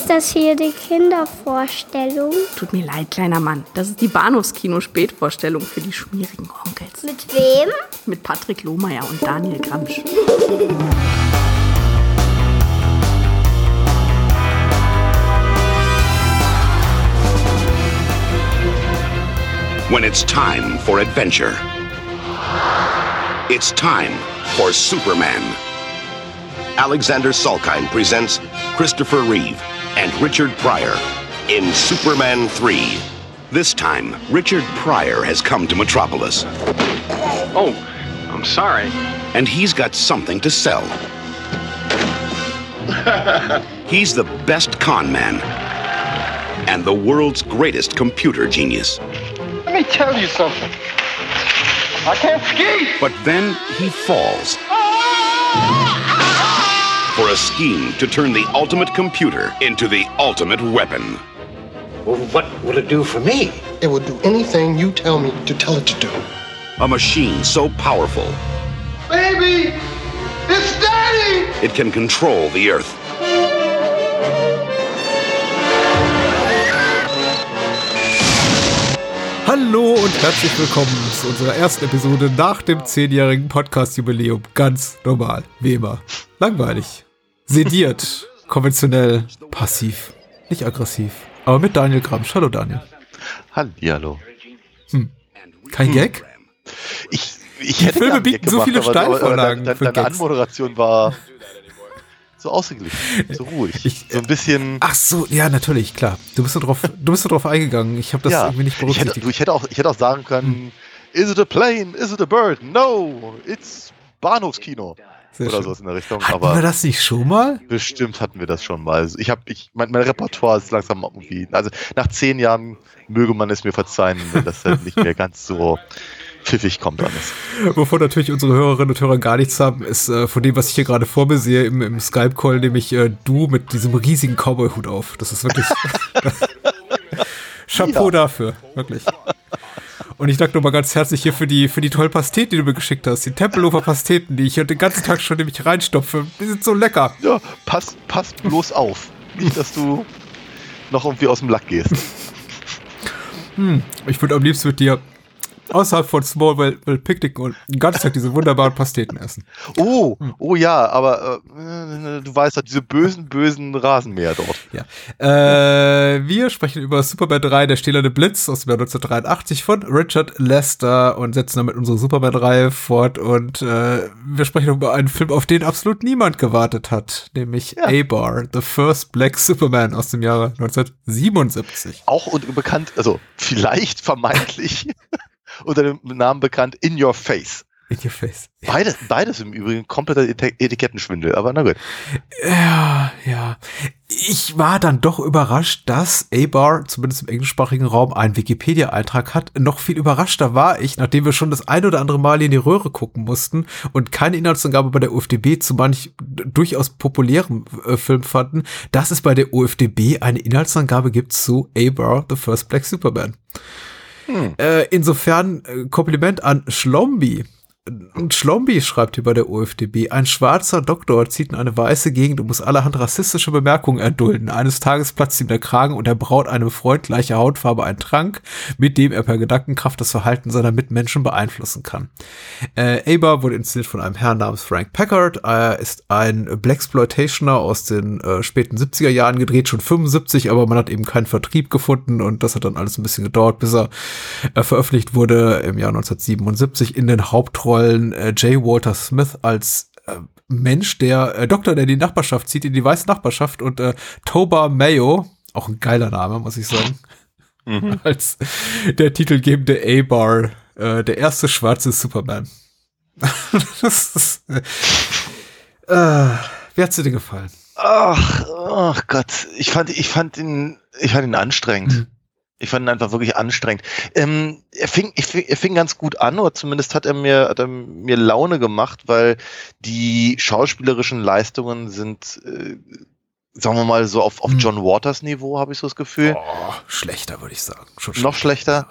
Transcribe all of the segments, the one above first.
Ist das hier die Kindervorstellung? Tut mir leid, kleiner Mann. Das ist die Bahnhofskino-Spätvorstellung für die schmierigen Onkels. Mit wem? Mit Patrick Lohmeier und Daniel Gramsch. when it's time for adventure. It's time for Superman. Alexander Salkind presents Christopher Reeve and Richard Pryor in Superman 3. This time, Richard Pryor has come to Metropolis. Oh, I'm sorry. And he's got something to sell. he's the best con man and the world's greatest computer genius. Let me tell you something. I can't ski! But then he falls for a scheme to turn the ultimate computer into the ultimate weapon. Well, what would it do for me? It will do anything you tell me to tell it to do. A machine so powerful. Baby! It's Daddy! It can control the Earth. Hallo und herzlich willkommen zu unserer ersten Episode nach dem zehnjährigen Podcast-Jubiläum. Ganz normal, wie immer. Langweilig, sediert, konventionell, passiv, nicht aggressiv. Aber mit Daniel Gramsch. Hallo Daniel. Hallihallo. Hm. Kein hm. Gag? Ich, ich hätte Filme bieten so viele Steilvorlagen. Deine, deine, deine Anmoderation war so ausgeglichen, so ruhig, ich, so ein bisschen. Ach so, ja, natürlich, klar. Du bist so drauf, du bist so drauf eingegangen. Ich habe das ja, irgendwie nicht berücksichtigt. Ich hätte, ich hätte, auch, ich hätte auch sagen können, hm. is it a plane? Is it a bird? No, it's Bahnhofskino. Sehr oder so in der Richtung. Hatten aber wir das nicht schon mal? Bestimmt hatten wir das schon mal. Ich habe, ich, mein, mein, Repertoire ist langsam irgendwie. Also nach zehn Jahren möge man es mir verzeihen, wenn das halt nicht mehr ganz so pfiffig kommt alles. Wovon natürlich unsere Hörerinnen und Hörer gar nichts haben, ist äh, von dem, was ich hier gerade vor mir sehe im, im Skype-Call, nämlich äh, du mit diesem riesigen Cowboy-Hut auf. Das ist wirklich Chapeau ja. dafür, wirklich. Und ich danke nochmal ganz herzlich hier für die, für die tollen Pasteten, die du mir geschickt hast. Die Tempelhofer Pasteten, die ich hier den ganzen Tag schon nämlich reinstopfe. Die sind so lecker. Ja, pass, pass bloß auf. Nicht, dass du noch irgendwie aus dem Lack gehst. Hm, ich würde am liebsten mit dir außerhalb von Smallville picknicken und den ganzen Tag diese wunderbaren Pasteten essen. Oh, oh ja, aber äh, du weißt ja, diese bösen, bösen Rasenmäher dort. Ja. Äh, wir sprechen über Superman 3, der stählerne Blitz aus dem Jahr 1983 von Richard Lester und setzen damit unsere Superman-Reihe fort und äh, wir sprechen über einen Film, auf den absolut niemand gewartet hat, nämlich ja. A-Bar, The First Black Superman aus dem Jahre 1977. Auch und bekannt, also vielleicht vermeintlich unter dem Namen bekannt In Your Face. In Your Face. Beides, beides im Übrigen kompletter Etikettenschwindel, aber na gut. Ja, ja. Ich war dann doch überrascht, dass A-Bar, zumindest im englischsprachigen Raum, einen Wikipedia-Eintrag hat. Noch viel überraschter war ich, nachdem wir schon das ein oder andere Mal in die Röhre gucken mussten und keine Inhaltsangabe bei der UFDB zu manch durchaus populären äh, Film fanden, dass es bei der UFDB eine Inhaltsangabe gibt zu A-Bar, The First Black Superman. Hm. Äh, insofern äh, Kompliment an Schlombi. Und Schlombi schreibt hier bei der OFDB, ein schwarzer Doktor zieht in eine weiße Gegend und muss allerhand rassistische Bemerkungen erdulden. Eines Tages platzt ihm der Kragen und er braut einem Freund gleicher Hautfarbe einen Trank, mit dem er per Gedankenkraft das Verhalten seiner Mitmenschen beeinflussen kann. Äh, Aber wurde inszeniert von einem Herrn namens Frank Packard. Er ist ein Blaxploitationer aus den äh, späten 70er Jahren gedreht, schon 75, aber man hat eben keinen Vertrieb gefunden und das hat dann alles ein bisschen gedauert, bis er äh, veröffentlicht wurde im Jahr 1977 in den Hauptrollen Rollen äh, J. Walter Smith als äh, Mensch, der äh, Doktor, der die Nachbarschaft zieht, in die weiße Nachbarschaft und äh, Toba Mayo, auch ein geiler Name, muss ich sagen, mhm. als der titelgebende A-Bar, äh, der erste schwarze Superman. das ist, äh, äh, wie hat's dir gefallen? Ach, ach Gott, ich fand, ich fand ihn, ich fand ihn anstrengend. Mhm. Ich fand ihn einfach wirklich anstrengend. Ähm, er, fing, ich, er fing ganz gut an, oder zumindest hat er, mir, hat er mir Laune gemacht, weil die schauspielerischen Leistungen sind, äh, sagen wir mal, so auf, auf hm. John Waters Niveau, habe ich so das Gefühl. Oh, schlechter, würde ich sagen. Schon Noch schlechter?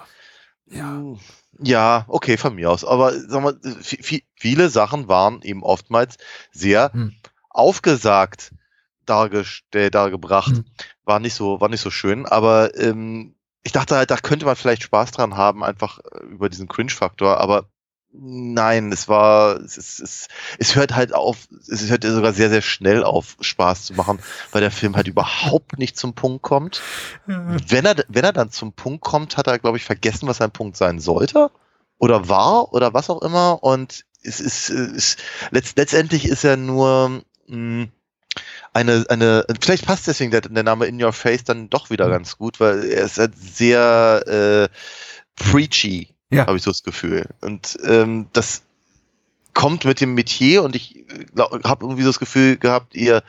Ja. Hm, ja, okay, von mir aus. Aber sagen wir, viele Sachen waren eben oftmals sehr hm. aufgesagt dargestellt, dargebracht. Mhm. War nicht so, war nicht so schön, aber ähm, ich dachte halt, da könnte man vielleicht Spaß dran haben, einfach äh, über diesen Cringe-Faktor, aber nein, es war, es, es, es, es hört halt auf, es hört sogar sehr, sehr schnell auf, Spaß zu machen, weil der Film halt überhaupt nicht zum Punkt kommt. Wenn er, wenn er dann zum Punkt kommt, hat er, glaube ich, vergessen, was sein Punkt sein sollte oder war oder was auch immer und es ist, es, letzt, letztendlich ist er nur mh, eine, eine, vielleicht passt deswegen der, der Name In Your Face dann doch wieder ganz gut, weil er ist halt sehr äh, preachy, Ja. habe ich so das Gefühl. Und ähm, das kommt mit dem Metier und ich habe irgendwie so das Gefühl gehabt, ihr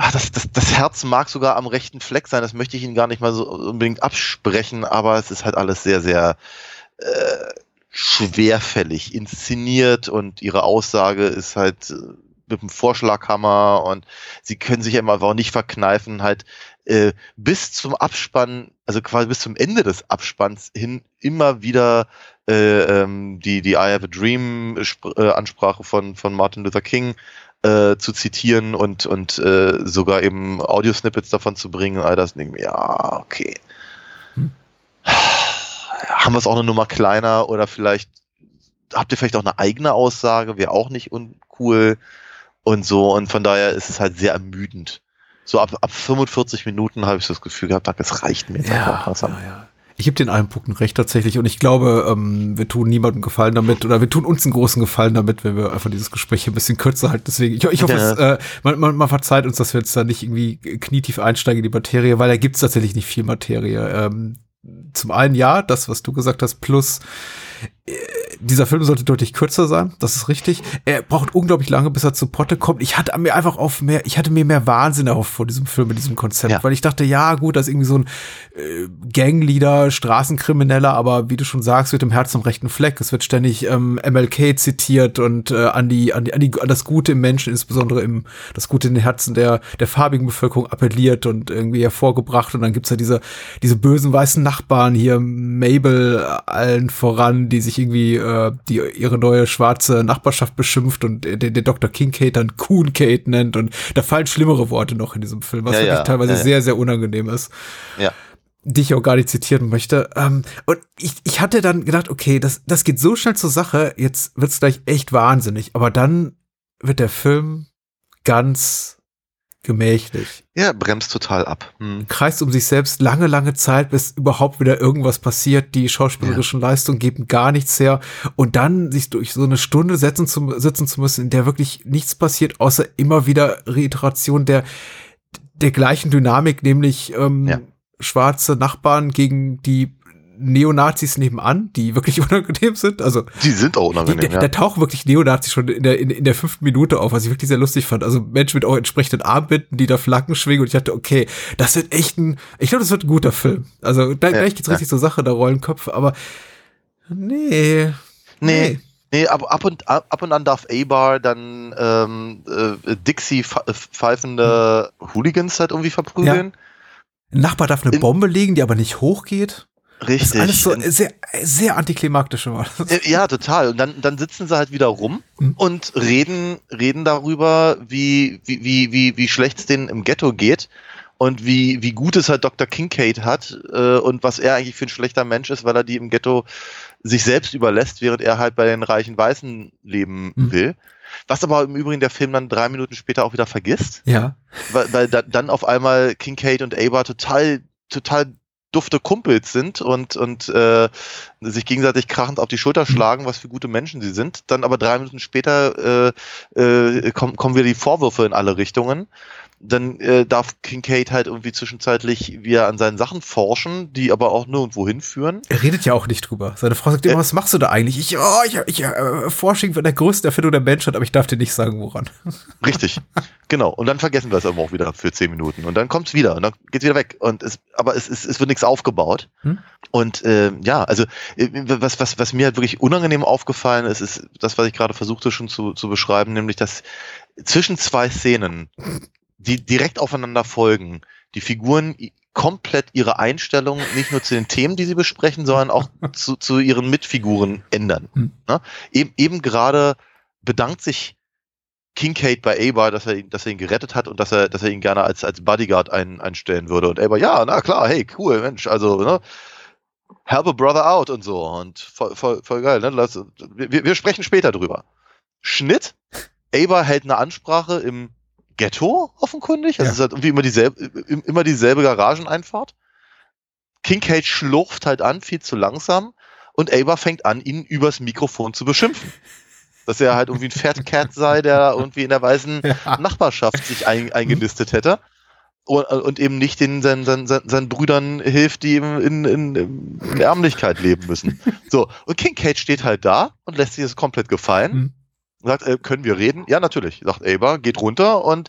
Ah, das, das, das Herz mag sogar am rechten Fleck sein, das möchte ich Ihnen gar nicht mal so unbedingt absprechen, aber es ist halt alles sehr, sehr äh, schwerfällig inszeniert und ihre Aussage ist halt äh, mit dem Vorschlaghammer und sie können sich ja immer auch nicht verkneifen, halt äh, bis zum Abspann, also quasi bis zum Ende des Abspanns hin immer wieder äh, ähm, die, die I Have a Dream Sp- äh, Ansprache von, von Martin Luther King äh, zu zitieren und, und äh, sogar eben Audiosnippets davon zu bringen. All das denke ja, okay. Haben wir es auch eine Nummer kleiner oder vielleicht habt ihr vielleicht auch eine eigene Aussage, wäre auch nicht uncool und so. Und von daher ist es halt sehr ermüdend. So ab, ab 45 Minuten habe ich so das Gefühl gehabt, es reicht mir jetzt einfach langsam. ja, ja. Ich gebe den einen Punkten recht tatsächlich und ich glaube, ähm, wir tun niemandem Gefallen damit oder wir tun uns einen großen Gefallen damit, wenn wir einfach dieses Gespräch hier ein bisschen kürzer halten. Deswegen, ich, ich hoffe, Ja. es, äh, man, man, man verzeiht uns, dass wir jetzt da nicht irgendwie knietief einsteigen in die Materie, weil da gibt's tatsächlich nicht viel Materie. Ähm, zum einen ja, das, was du gesagt hast, plus dieser Film sollte deutlich kürzer sein, das ist richtig. Er braucht unglaublich lange, bis er zu Potte kommt. Ich hatte mir einfach auf mehr, ich hatte mir mehr Wahnsinn erhofft vor diesem Film, mit diesem Konzept, Ja. weil ich dachte, ja, gut, das ist irgendwie so ein äh, Gangleader, Straßenkrimineller, aber wie du schon sagst, wird im Herzen am rechten Fleck. Es wird ständig ähm, MLK zitiert und äh, an die, an die, an die, an das Gute im Menschen, insbesondere im, das Gute in den Herzen der, der farbigen Bevölkerung appelliert und irgendwie hervorgebracht. Und dann gibt's ja diese, diese bösen weißen Nachbarn hier, Mabel äh, allen voran, die sich irgendwie, äh, die ihre neue schwarze Nachbarschaft beschimpft und den, den Dr. Kincaid dann Coon Kate nennt. Und da fallen schlimmere Worte noch in diesem Film, was Ja, wirklich ja, teilweise ja. sehr, sehr unangenehm ist Ja. die ich auch gar nicht zitieren möchte. Ähm, und ich, ich hatte dann gedacht, okay, das, das geht so schnell zur Sache, jetzt wird's gleich echt wahnsinnig. Aber dann wird der Film ganz gemächlich. Ja, bremst total ab. Hm. Kreist um sich selbst lange, lange Zeit, bis überhaupt wieder irgendwas passiert. Die schauspielerischen Leistungen geben gar nichts her. Und dann sich durch so eine Stunde setzen zu, sitzen zu müssen, in der wirklich nichts passiert, außer immer wieder Reiteration der, der gleichen Dynamik, nämlich ähm, Ja. schwarze Nachbarn gegen die Neonazis nebenan, die wirklich unangenehm sind. Also Die sind auch die, unangenehm, da, ja. da tauchen wirklich Neonazis schon in der, in, in der fünften Minute auf, was ich wirklich sehr lustig fand. Also Menschen mit auch entsprechenden Armbinden, die da Flaggen schwingen und ich dachte, okay, das wird echt ein, ich glaube, das wird ein guter Film. Also da, Ja, gleich geht's ja. richtig zur Sache, da rollen Köpfe, aber nee. Nee. Nee, ab, ab, und, ab, ab und an darf A-Bar dann ähm, äh, Dixie äh, pfeifende Hooligans halt irgendwie verprügeln. Ein Nachbar darf eine In- Bombe legen, die aber nicht hochgeht. Das Richtig. ist alles so sehr, sehr antiklimaktisch immer. Äh, Ja, total. Und dann, dann sitzen sie halt wieder rum Mhm. und reden, reden darüber, wie, wie, wie, wie, wie schlecht es denen im Ghetto geht und wie, wie gut es halt Dr. Kincaid hat äh, und was er eigentlich für ein schlechter Mensch ist, weil er die im Ghetto sich selbst überlässt, während er halt bei den reichen Weißen leben Mhm. will. Was aber im Übrigen der Film dann drei Minuten später auch wieder vergisst, Ja. weil, weil da, dann auf einmal Kincaid und Ava total, total dufte Kumpels sind und, und äh, sich gegenseitig krachend auf die Schulter schlagen, was für gute Menschen sie sind. Dann aber drei Minuten später äh, äh, kommen, kommen wieder die Vorwürfe in alle Richtungen. Dann äh, darf Kincaid halt irgendwie zwischenzeitlich wieder an seinen Sachen forschen, die aber auch nirgendwo hinführen. Er redet ja auch nicht drüber. Seine Frau sagt immer, Äh. was machst du da eigentlich? Ich, oh, ich, ich äh, forsche von der größten Erfindung der Menschheit, aber ich darf dir nicht sagen, woran. Richtig, genau. Und dann vergessen wir es aber auch wieder für zehn Minuten. Und dann kommt's wieder und dann geht's wieder weg. Und es, aber es, es, es wird nichts aufgebaut. Hm? Und äh, ja, also äh, was, was, was mir halt wirklich unangenehm aufgefallen ist, ist das, was ich gerade versuchte schon zu, zu beschreiben, nämlich dass zwischen zwei Szenen, die direkt aufeinander folgen, die Figuren komplett ihre Einstellung nicht nur zu den Themen, die sie besprechen, sondern auch zu, zu ihren Mitfiguren ändern. Hm. Ne? Eben, eben gerade bedankt sich Kincaid bei Abar, dass er ihn, dass er ihn gerettet hat und dass er, dass er ihn gerne als, als Bodyguard ein, einstellen würde. Und Abar, ja, na klar, hey, cool, Mensch, also, ne? Help a brother out und so. Und voll, voll, voll geil, ne? Lass, wir, wir sprechen später drüber. Schnitt. Abar hält eine Ansprache im Ghetto, offenkundig. Also Ja. es ist halt irgendwie immer dieselbe, immer dieselbe Garageneinfahrt. Kincaid schlurft halt an, viel zu langsam. Und Abar fängt an, ihn übers Mikrofon zu beschimpfen. Dass er halt irgendwie ein Fat Cat sei, der irgendwie in der weißen Nachbarschaft sich ein, eingenistet hätte. Und, und eben nicht den seinen, seinen, seinen, Brüdern hilft, die eben in, in, in Ärmlichkeit leben müssen. So, und Kincaid steht halt da und lässt sich das komplett gefallen. Mhm. Sagt, äh, können wir reden? Ja, natürlich, sagt Aber, geht runter und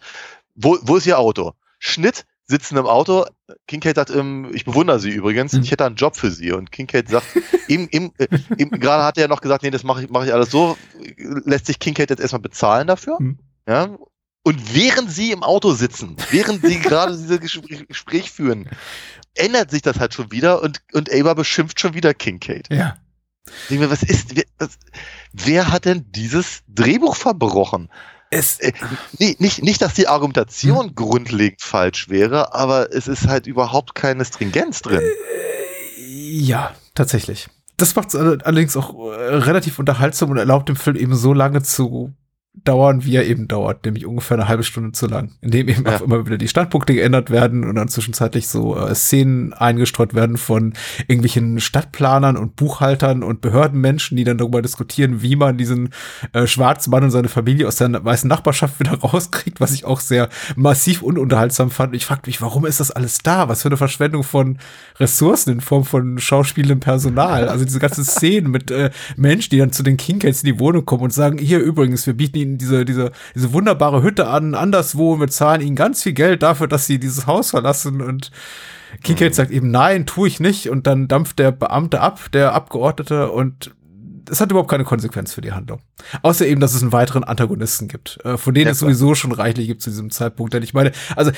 wo, wo ist Ihr Auto? Schnitt, sitzen im Auto. Kincaid sagt, ähm, ich bewundere Sie übrigens, Mhm. ich hätte einen Job für Sie. Und Kincaid sagt, eben, eben, äh, eben gerade hat er noch gesagt, nee, das mache ich, mache ich alles so. Lässt sich Kincaid jetzt erstmal bezahlen dafür. Mhm. Ja. Und während sie im Auto sitzen, während sie gerade dieses Gespräch, Gespräch führen, ändert sich das halt schon wieder und, und Aber beschimpft schon wieder Kincaid. Ja. Denke mir, was ist, wer, was, wer hat denn dieses Drehbuch verbrochen? Es, Äh, nee, nicht, nicht, dass die Argumentation grundlegend falsch wäre, aber es ist halt überhaupt keine Stringenz drin. Ja, tatsächlich. Das macht es allerdings auch äh, relativ unterhaltsam und erlaubt dem Film eben so lange zu dauern, wie er eben dauert, nämlich ungefähr eine halbe Stunde zu lang, indem eben Ja. auch immer wieder die Standpunkte geändert werden und dann zwischenzeitlich so äh, Szenen eingestreut werden von irgendwelchen Stadtplanern und Buchhaltern und Behördenmenschen, die dann darüber diskutieren, wie man diesen äh, schwarzen Mann und seine Familie aus der weißen Nachbarschaft wieder rauskriegt, was ich auch sehr massiv ununterhaltsam fand. Ich fragte mich, warum ist das alles da? Was für eine Verschwendung von Ressourcen in Form von schauspielendem Personal. Also diese ganzen Szenen mit äh, Menschen, die dann zu den Kingcats in die Wohnung kommen und sagen, hier übrigens, wir bieten ihnen diese, diese, diese wunderbare Hütte an, anderswo und wir zahlen ihnen ganz viel Geld dafür, dass sie dieses Haus verlassen und Kincaid sagt eben, nein, tue ich nicht. Und dann dampft der Beamte ab, der Abgeordnete und es hat überhaupt keine Konsequenz für die Handlung. Außer eben, dass es einen weiteren Antagonisten gibt, äh, von denen Ja, es sowieso schon reichlich gibt zu diesem Zeitpunkt. Denn ich meine, also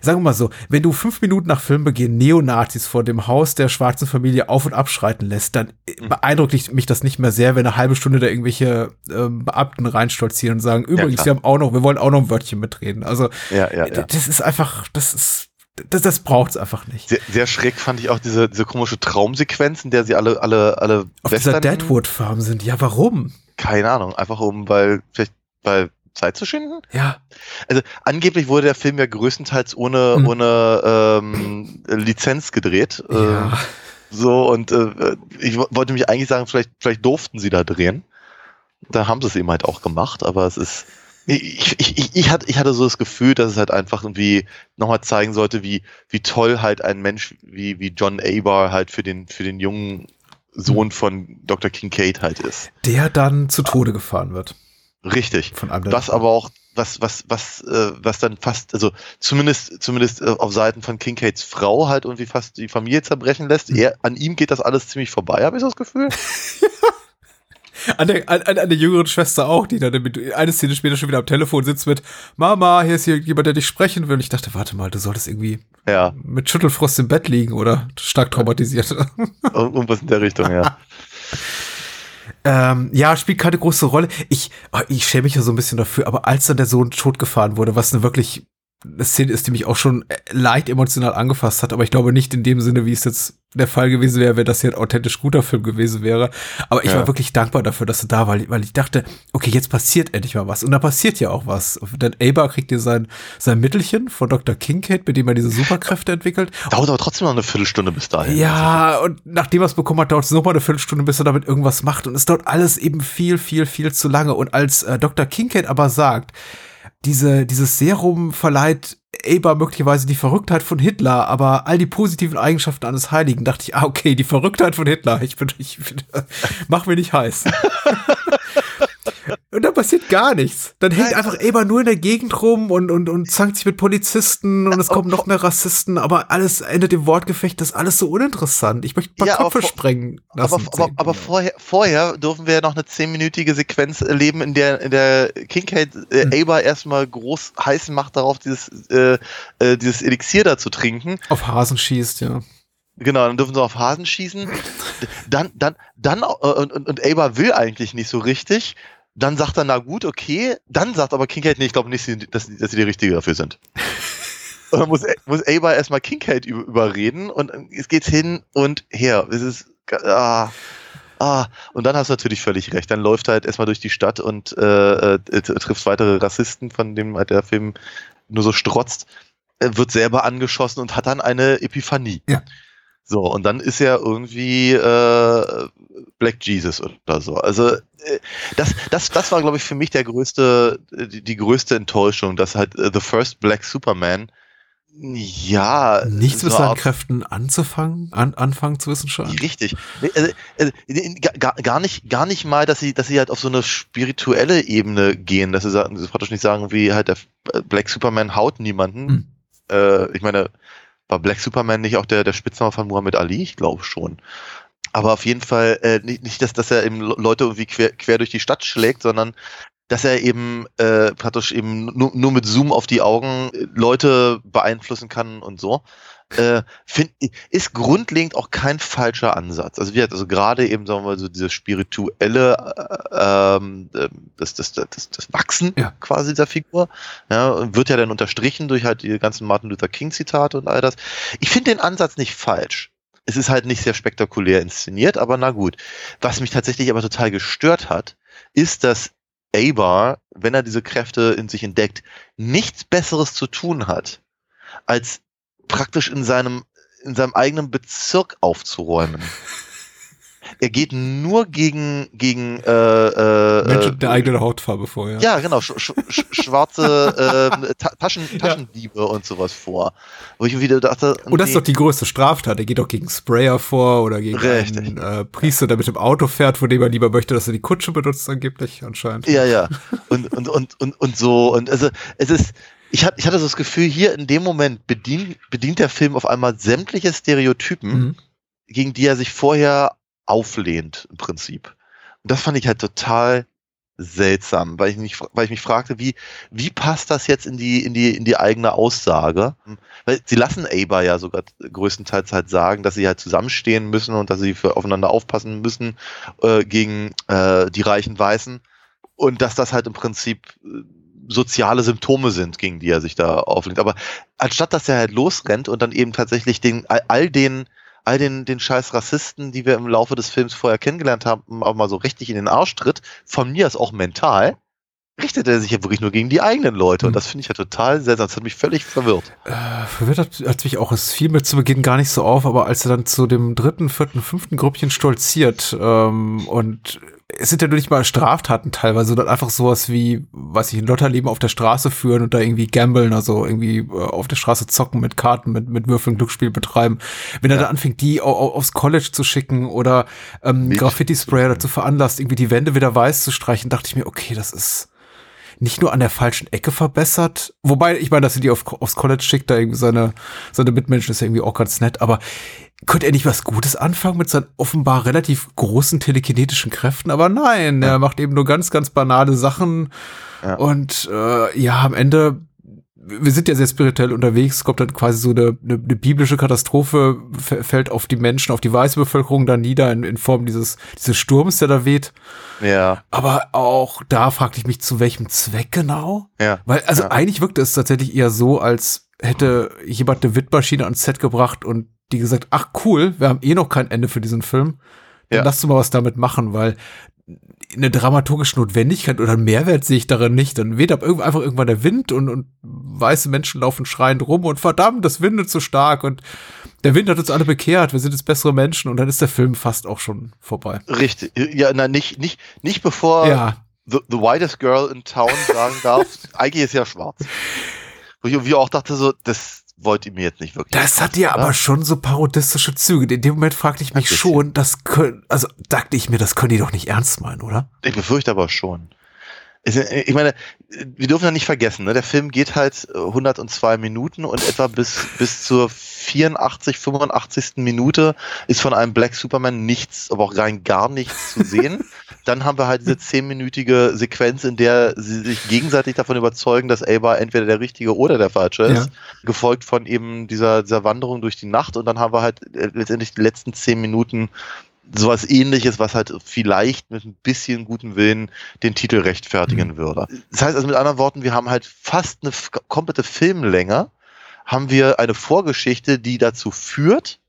sagen wir mal so, wenn du fünf Minuten nach Filmbeginn Neonazis vor dem Haus der schwarzen Familie auf und abschreiten lässt, dann Mhm. beeindruckt mich das nicht mehr sehr, wenn eine halbe Stunde da irgendwelche ähm, Beamten reinstolzieren und sagen, übrigens, klar. wir haben auch noch, wir wollen auch noch ein Wörtchen mitreden. Also Ja, ja, ja. das ist einfach, das ist, das, das braucht's einfach nicht. Sehr, sehr schräg fand ich auch diese, diese komische Traumsequenz, in der sie alle, alle, alle Auf dieser Deadwood-Farm sind. Ja, warum? Keine Ahnung, einfach um, weil, vielleicht, weil Zeit zu schinden? Ja, Also angeblich wurde der Film ja größtenteils ohne, Mhm. ohne ähm, Lizenz gedreht. Äh, ja. so, und äh, ich wo- wollte mich eigentlich sagen, vielleicht, vielleicht durften sie da drehen. Da haben sie es eben halt auch gemacht, aber es ist. Ich, ich, ich, hatte, ich hatte so das Gefühl, dass es halt einfach irgendwie nochmal zeigen sollte, wie, wie toll halt ein Mensch wie, wie John Abar halt für den, für den jungen Sohn von Dr. Kincaid halt ist. Der dann zu Tode gefahren wird. Richtig. Von einem der Was aber auch, was, was, was, äh, was dann fast, also zumindest, zumindest äh, auf Seiten von Kincaids Frau halt irgendwie fast die Familie zerbrechen lässt. Er, an ihm geht das alles ziemlich vorbei, habe ich so das Gefühl. An der, an, an der jüngeren Schwester auch, die dann mit, eine Szene später schon wieder am Telefon sitzt mit Mama, hier ist hier jemand, der dich sprechen will. Und ich dachte, warte mal, du solltest irgendwie Ja, mit Schüttelfrost im Bett liegen oder stark traumatisiert. irgendwas in der Richtung, ja. ähm, ja, spielt keine große Rolle. Ich, oh, ich schäme mich ja so ein bisschen dafür, aber als dann der Sohn totgefahren wurde, was eine wirklich eine Szene ist, die mich auch schon äh, leicht emotional angefasst hat, aber ich glaube nicht in dem Sinne, wie es jetzt der Fall gewesen wäre, wenn das hier ein authentisch guter Film gewesen wäre. Aber ich Ja. war wirklich dankbar dafür, dass du da war, weil ich dachte, okay, jetzt passiert endlich mal was. Und da passiert ja auch was. Denn Abar kriegt hier sein, sein Mittelchen von Dr. Kincaid, mit dem er diese Superkräfte entwickelt. Dauert aber trotzdem noch eine Viertelstunde bis dahin. Ja, und nachdem er es bekommen hat, dauert es nochmal eine Viertelstunde, bis er damit irgendwas macht. Und es dauert alles eben viel, viel, viel zu lange. Und als äh, Dr. Kincaid aber sagt, diese, dieses Serum verleiht Eber möglicherweise die Verrücktheit von Hitler, aber all die positiven Eigenschaften eines Heiligen, dachte ich, ah, okay, die Verrücktheit von Hitler, ich bin, ich bin, mach mir nicht heiß. Und dann passiert gar nichts. Dann hängt einfach Eber nur in der Gegend rum und, und, und zankt sich mit Polizisten und es kommen noch mehr Rassisten, aber alles endet im Wortgefecht, das ist alles so uninteressant. Ich möchte ein paar Ja, aber Köpfe sprengen Aber, lassen. aber, aber vorher, vorher dürfen wir ja noch eine zehnminütige Sequenz erleben, in der, in der Kincaid äh, Hm. Aber erstmal groß heiß macht darauf, dieses, äh, äh, dieses Elixier da zu trinken. auf Hasen schießt, ja. Genau, dann dürfen sie auf Hasen schießen. Dann, dann, dann, äh, und, und, und Aber will eigentlich nicht so richtig. Dann sagt er, na gut, okay. Dann sagt aber Kincaid, nee, ich glaube nicht, dass, dass sie die Richtige dafür sind. Und dann muss, muss Ava erstmal Kincaid über, überreden und es geht hin und her. Es ist, ah, ah. Und dann hast du natürlich völlig recht. Dann läuft er halt erstmal durch die Stadt und äh, äh, trifft weitere Rassisten, von denen halt der Film nur so strotzt, Er wird selber angeschossen und hat dann eine Epiphanie. Ja. So, und dann ist er irgendwie äh, Black Jesus oder so. Also äh, das, das, das war, glaube ich, für mich der größte, die, die größte Enttäuschung, dass halt äh, The First Black Superman ja. Nichts so mit seinen Kräften anzufangen, an, anfangen zu wissen schon. Richtig. Also, also, gar, gar nicht, gar nicht mal, dass sie, dass sie halt auf so eine spirituelle Ebene gehen, dass sie sagen, dass sie praktisch nicht sagen, wie halt der Black Superman haut niemanden. Hm. Äh, ich meine, war Black Superman nicht auch der, der Spitzname von Muhammad Ali? Ich glaube schon. Aber auf jeden Fall äh, nicht, nicht dass, dass er eben Le- Leute irgendwie quer, quer durch die Stadt schlägt, sondern dass er eben äh, praktisch eben nur, nur mit Zoom auf die Augen äh, Leute beeinflussen kann und so. Äh, find, ist grundlegend auch kein falscher Ansatz. Also, wie gesagt, also gerade eben, sagen wir mal, so dieses spirituelle, äh, ähm, äh, das, das, das, das Wachsen Ja. quasi dieser Figur, ja, wird ja dann unterstrichen durch halt die ganzen Martin Luther King Zitate und all das. Ich finde den Ansatz nicht falsch. Es ist halt nicht sehr spektakulär inszeniert, aber na gut. Was mich tatsächlich aber total gestört hat, ist, dass Abar, wenn er diese Kräfte in sich entdeckt, nichts Besseres zu tun hat, als praktisch in seinem, in seinem eigenen Bezirk aufzuräumen. Er geht nur gegen, gegen äh, äh, Menschen äh, der eigenen Hautfarbe vorher. ja, genau, sch sch sch schwarze ähm, Ta Taschen Taschendiebe und sowas vor. Wo ich wieder dachte, Und das ist nee, doch die größte Straftat. Er geht doch gegen Sprayer vor oder gegen Richtig. einen äh, Priester, der mit dem Auto fährt, von dem er lieber möchte, dass er die Kutsche benutzt, angeblich anscheinend. Ja, ja. Und, und, und, und, und so. Und also es ist, ich hatte, so das Gefühl, hier in dem Moment bedient, bedient der Film auf einmal sämtliche Stereotypen, Mhm. gegen die er sich vorher auflehnt, im Prinzip. Und das fand ich halt total seltsam, weil ich mich, weil ich mich fragte, wie, wie passt das jetzt in die, in die, in die eigene Aussage? Weil sie lassen Aba ja sogar größtenteils halt sagen, dass sie halt zusammenstehen müssen und dass sie für aufeinander aufpassen müssen äh, gegen äh, die reichen Weißen und dass das halt im Prinzip äh, soziale Symptome sind, gegen die er sich da auflegt. Aber anstatt dass er halt losrennt und dann eben tatsächlich den all, den all den, den scheiß Rassisten, die wir im Laufe des Films vorher kennengelernt haben, auch mal so richtig in den Arsch tritt, von mir aus auch mental, richtet er sich ja wirklich nur gegen die eigenen Leute. Und das finde ich ja total seltsam. Das hat mich völlig verwirrt. Äh, verwirrt hat, hat mich auch, es fiel mir zu Beginn gar nicht so auf, aber als er dann zu dem dritten, vierten, fünften Gruppchen stolziert ähm, und es sind ja nur nicht mal Straftaten teilweise, sondern einfach sowas wie, weiß ich, ein Lotterleben auf der Straße führen und da irgendwie gambeln, also irgendwie äh, auf der Straße zocken mit Karten, mit, mit Würfeln, Glücksspiel betreiben. Wenn er da anfängt, die au- au- aufs College zu schicken oder ähm, Nicht. Graffiti-Sprayer dazu veranlasst, irgendwie die Wände wieder weiß zu streichen, dachte ich mir, okay, das ist nicht nur an der falschen Ecke verbessert, wobei, ich meine, dass er die auf, aufs College schickt, da irgendwie seine, seine Mitmenschen ist ja irgendwie auch ganz nett, aber könnte er nicht was Gutes anfangen mit seinen offenbar relativ großen telekinetischen Kräften? Aber nein, er macht eben nur ganz, ganz banale Sachen Ja. und äh, ja, am Ende wir sind ja sehr spirituell unterwegs, kommt dann quasi so eine, eine, eine biblische Katastrophe, fällt auf die Menschen, auf die weiße Bevölkerung dann nieder in, in Form dieses, dieses Sturms, der da weht. Ja, Aber auch da fragte ich mich, zu welchem Zweck genau? ja. Weil, also Ja. eigentlich wirkte es tatsächlich eher so, als hätte jemand eine Windmaschine ans Set gebracht und die gesagt, ach cool, wir haben eh noch kein Ende für diesen Film. Dann Ja. lass du mal was damit machen, weil eine dramaturgische Notwendigkeit oder einen Mehrwert sehe ich darin nicht. Dann weht ab irgend- einfach irgendwann der Wind und, und weiße Menschen laufen schreiend rum und verdammt, das windet so stark und der Wind hat uns alle bekehrt, wir sind jetzt bessere Menschen und dann ist der Film fast auch schon vorbei. Richtig. Ja, na, nicht, nicht, nicht bevor Ja, the, the whitest girl in town sagen darf, eigentlich ist ja schwarz. Wo ich irgendwie auch dachte so, das wollt ihr mir jetzt nicht wirklich. Das hat ja aber schon so parodistische Züge. In dem Moment fragte ich mich schon, das können, also dachte ich mir, das können die doch nicht ernst meinen, oder? Ich befürchte aber schon. Es- Ich meine, wir dürfen ja nicht vergessen, ne? der Film geht halt äh, 102 Minuten und etwa bis, bis zur 84, 85. Minute ist von einem Black Superman nichts, aber auch rein gar nichts zu sehen. Dann haben wir halt diese 10-minütige Sequenz, in der sie sich gegenseitig davon überzeugen, dass Ava entweder der richtige oder der falsche ist. Ja. Gefolgt von eben dieser, dieser Wanderung durch die Nacht und dann haben wir halt äh, letztendlich die letzten 10 Minuten sowas ähnliches, was halt vielleicht mit ein bisschen gutem Willen den Titel rechtfertigen Mhm. würde. Das heißt also mit anderen Worten, wir haben halt fast eine komplette Filmlänge, haben wir eine Vorgeschichte, die dazu führt,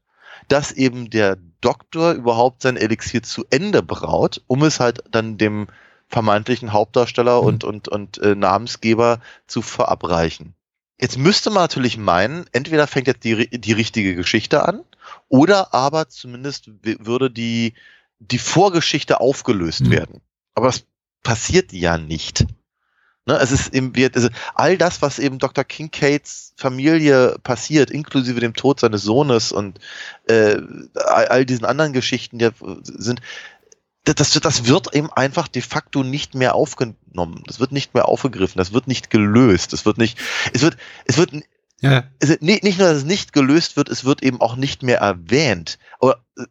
dass eben der Doktor überhaupt sein Elixier zu Ende braut, um es halt dann dem vermeintlichen Hauptdarsteller Mhm. und, und, und äh, Namensgeber zu verabreichen. Jetzt müsste man natürlich meinen, entweder fängt jetzt die, die richtige Geschichte an, oder aber zumindest würde die, die Vorgeschichte aufgelöst Mhm. werden. Aber das passiert ja nicht. Ne, es ist eben, wird, also all das, was eben Dr. Kincaids Familie passiert, inklusive dem Tod seines Sohnes und äh, all, diesen anderen Geschichten, die sind, das, das, das wird eben einfach de facto nicht mehr aufgenommen. Das wird nicht mehr aufgegriffen. Das wird nicht gelöst. Es wird nicht, es wird, es wird Ja, es, nee, nicht nur, dass es nicht gelöst wird, es wird eben auch nicht mehr erwähnt. Aber äh,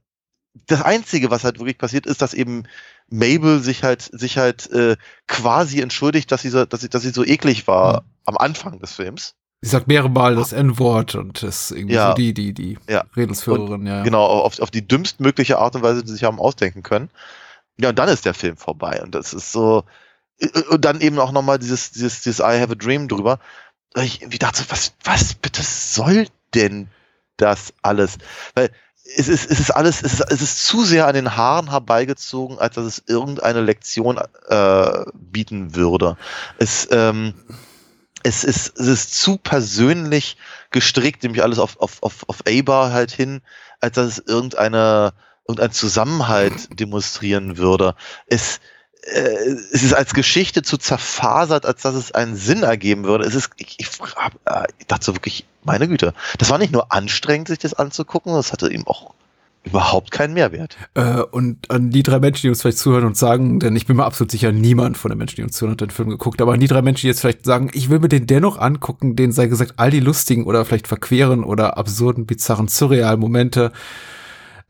das Einzige, was halt wirklich passiert, ist, dass eben Mabel sich halt, sich halt äh, quasi entschuldigt, dass sie so, dass sie, dass sie so eklig war Mhm. am Anfang des Films. sie sagt mehrere Mal das N-Wort und ist irgendwie Ja. so die, die, die Ja. Redelsführerin, ja. ja. Genau, auf, auf die dümmstmögliche Art und Weise, die sie sich haben ausdenken können. Ja, und dann ist der Film vorbei. Und das ist so, äh, und dann eben auch nochmal dieses, dieses, dieses I have a dream drüber. Ich irgendwie dachte, was, was bitte soll denn das alles? Weil es ist, es ist alles, es ist, es ist zu sehr an den Haaren herbeigezogen, als dass es irgendeine Lektion äh, bieten würde. Es, ähm, es ist, es ist zu persönlich gestrickt, nämlich alles auf, auf, auf, auf A-Bar halt hin, als dass es irgendeine, irgendein Zusammenhalt demonstrieren würde. Es, es ist als Geschichte zu zerfasert, als dass es einen Sinn ergeben würde. Es ist, ich, ich, äh, ich dachte so wirklich, meine Güte, das war nicht nur anstrengend, sich das anzugucken, das hatte eben auch überhaupt keinen Mehrwert. Äh, und an die drei Menschen, die uns vielleicht zuhören und sagen, denn ich bin mir absolut sicher, niemand von den Menschen, die uns zuhören, hat den Film geguckt, aber an die drei Menschen, die jetzt vielleicht sagen, ich will mir den dennoch angucken, denen sei gesagt, all die lustigen oder vielleicht verqueren oder absurden, bizarren, surrealen Momente,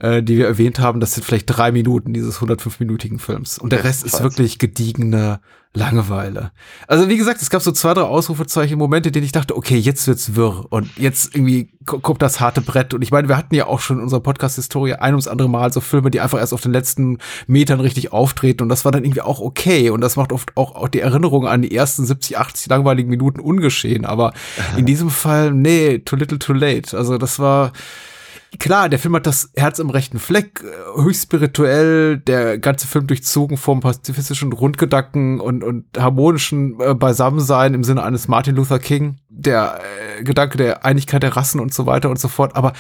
äh, die wir erwähnt haben, das sind vielleicht drei Minuten dieses 105-minütigen Films. Und der Rest ist wirklich gediegene Langeweile. Also wie gesagt, es gab so zwei, drei Ausrufezeichen, Momente, in denen ich dachte, okay, jetzt wird's wirr und jetzt irgendwie ko- kommt das harte Brett. Und ich meine, wir hatten ja auch schon in unserer Podcast-Historie ein ums andere Mal so Filme, die einfach erst auf den letzten Metern richtig auftreten und das war dann irgendwie auch okay und das macht oft auch, auch die Erinnerung an die ersten 70, 80 langweiligen Minuten ungeschehen. Aber in diesem Fall, nee, too little too late. Also das war, Klar, der Film hat das Herz im rechten Fleck, äh, höchst spirituell, der ganze Film durchzogen vom pazifistischen Grundgedanken und, und harmonischen äh, Beisammensein im Sinne eines Martin Luther King, der äh, Gedanke der Einigkeit der Rassen und so weiter und so fort. Aber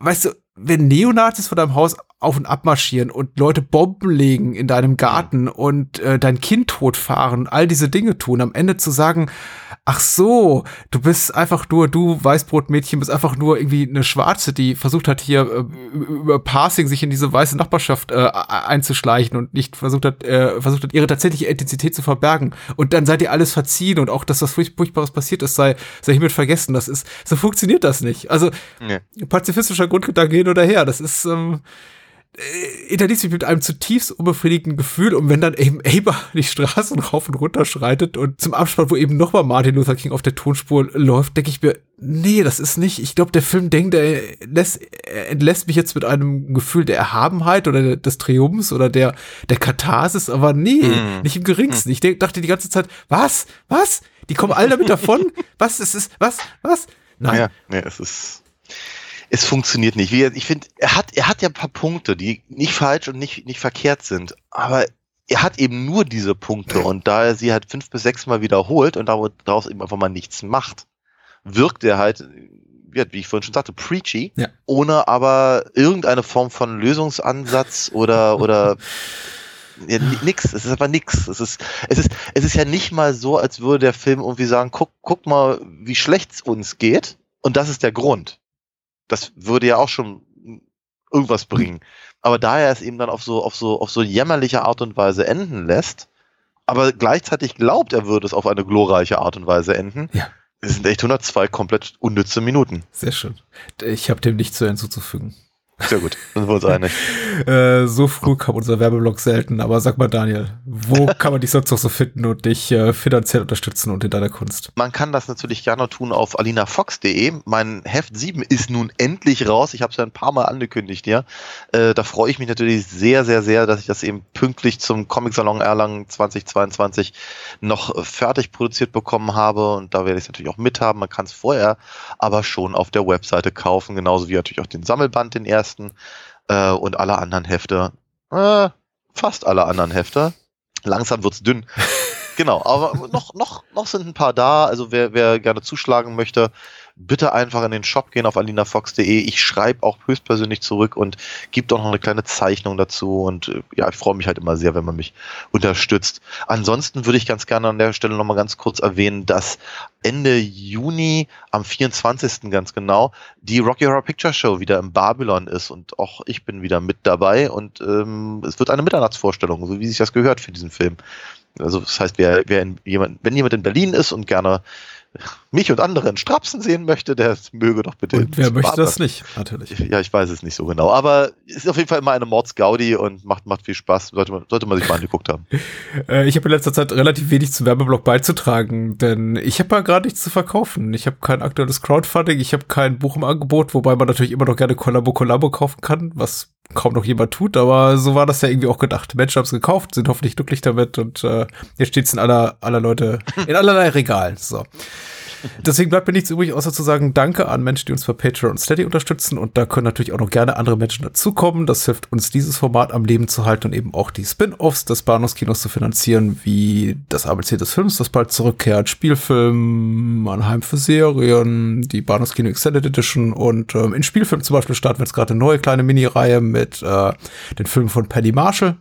weißt du, wenn Neonazis vor deinem Haus auf und ab marschieren und Leute Bomben legen in deinem Garten und äh, dein Kind totfahren und all diese Dinge tun, am Ende zu sagen, ach so, du bist einfach nur, du Weißbrotmädchen bist einfach nur irgendwie eine Schwarze, die versucht hat hier äh, über Passing sich in diese weiße Nachbarschaft äh, einzuschleichen und nicht versucht hat, äh, versucht hat, ihre tatsächliche Identität zu verbergen. Und dann seid ihr alles verziehen und auch, dass was furch- Furchtbares passiert ist, sei, sei hiermit vergessen. Das ist, so funktioniert das nicht. Also, Nee. pazifistischer Grundgedanke hin oder her. Das ist, ähm, äh, hinterließ mich mit einem zutiefst unbefriedigenden Gefühl und wenn dann eben Eber die Straßen rauf und runter schreitet und zum Abspann, wo eben nochmal Martin Luther King auf der Tonspur läuft, denke ich mir, nee, das ist nicht, ich glaube, der Film denkt, er, lässt, er entlässt mich jetzt mit einem Gefühl der Erhabenheit oder des Triumphs oder der, der Katharsis, aber nee, Mhm. nicht im geringsten. Ich denk, dachte die ganze Zeit, was, was? Die kommen alle damit davon? Was, es ist, was, was? Nein. Ja, nee, es ist. Es funktioniert nicht. Ich finde, er hat, er hat ja ein paar Punkte, die nicht falsch und nicht, nicht verkehrt sind. Aber er hat eben nur diese Punkte und da er sie halt fünf bis sechs Mal wiederholt und daraus eben einfach mal nichts macht, wirkt er halt, wie ich vorhin schon sagte, preachy, Ja. ohne aber irgendeine Form von Lösungsansatz oder, oder ja, ni- nix. Es ist aber nix. Es ist, es ist, es ist ja nicht mal so, als würde der Film irgendwie sagen, guck, guck mal, wie schlecht es uns geht. Und das ist der Grund. Das würde ja auch schon irgendwas bringen. Aber da er es eben dann auf so, auf so, auf so jämmerliche Art und Weise enden lässt, aber gleichzeitig glaubt, er würde es auf eine glorreiche Art und Weise enden, Ja. es sind echt 102 komplett unnütze Minuten. Sehr schön. Ich habe dem nichts zu hinzuzufügen. Sehr gut, sind wir uns einig. Äh, so früh kam unser Werbeblock selten, aber sag mal, Daniel, wo kann man dich sonst noch so finden und dich äh, finanziell unterstützen und in deiner Kunst? Man kann das natürlich gerne tun auf alinafox.de. Mein Heft 7 ist nun endlich raus. Ich habe es ja ein paar Mal angekündigt, ja. Äh, da freue ich mich natürlich sehr, sehr, sehr, dass ich das eben pünktlich zum Comic-Salon Erlangen 2022 noch fertig produziert bekommen habe. Und da werde ich es natürlich auch mithaben. Man kann es vorher aber schon auf der Webseite kaufen, genauso wie natürlich auch den Sammelband, den ersten ersten äh, und alle anderen Hefte, äh, fast alle anderen Hefte. Langsam wird's dünn. genau, aber noch, noch, noch sind ein paar da. Also wer, wer gerne zuschlagen möchte, bitte einfach in den Shop gehen auf alinafox.de. Ich schreibe auch höchstpersönlich zurück und gebe auch noch eine kleine Zeichnung dazu. Und äh, ja, ich freue mich halt immer sehr, wenn man mich unterstützt. Ansonsten würde ich ganz gerne an der Stelle nochmal ganz kurz erwähnen, dass Ende Juni, am 24. ganz genau, die Rocky Horror Picture Show wieder im Babylon ist und auch ich bin wieder mit dabei und ähm, es wird eine Mitternachtsvorstellung, so wie sich das gehört für diesen Film. Also das heißt, wer, wer in, jemand, wenn jemand in Berlin ist und gerne mich und andere in Strapsen sehen möchte, der möge doch bitte. Und wer möchte das nicht, natürlich. Ja, ich weiß es nicht so genau. Aber es ist auf jeden Fall immer eine Mordsgaudi und macht, macht viel Spaß. Sollte man, sollte man sich mal angeguckt haben. Äh, ich habe in letzter Zeit relativ wenig zum Werbeblock beizutragen, denn ich habe ja gerade nichts zu verkaufen. Ich habe kein aktuelles Crowdfunding, ich habe kein Buch im Angebot, wobei man natürlich immer noch gerne Kollabo Kollabo kaufen kann, was kaum noch jemand tut, aber so war das ja irgendwie auch gedacht. Menschen haben es gekauft, sind hoffentlich glücklich damit und äh, jetzt steht es in aller, aller Leute, in allerlei Regalen. So. Deswegen bleibt mir nichts übrig, außer zu sagen Danke an Menschen, die uns bei Patreon und Steady unterstützen. Und da können natürlich auch noch gerne andere Menschen dazukommen. Das hilft uns, dieses Format am Leben zu halten und eben auch die Spin-Offs des Bahnhofskinos zu finanzieren, wie das ABC des Films, das bald zurückkehrt, Spielfilm, Mannheim für Serien, die Bahnhofskino Extended Edition und ähm, in Spielfilm zum Beispiel starten wir jetzt gerade eine neue kleine Mini-Reihe mit äh, den Filmen von Paddy Marshall.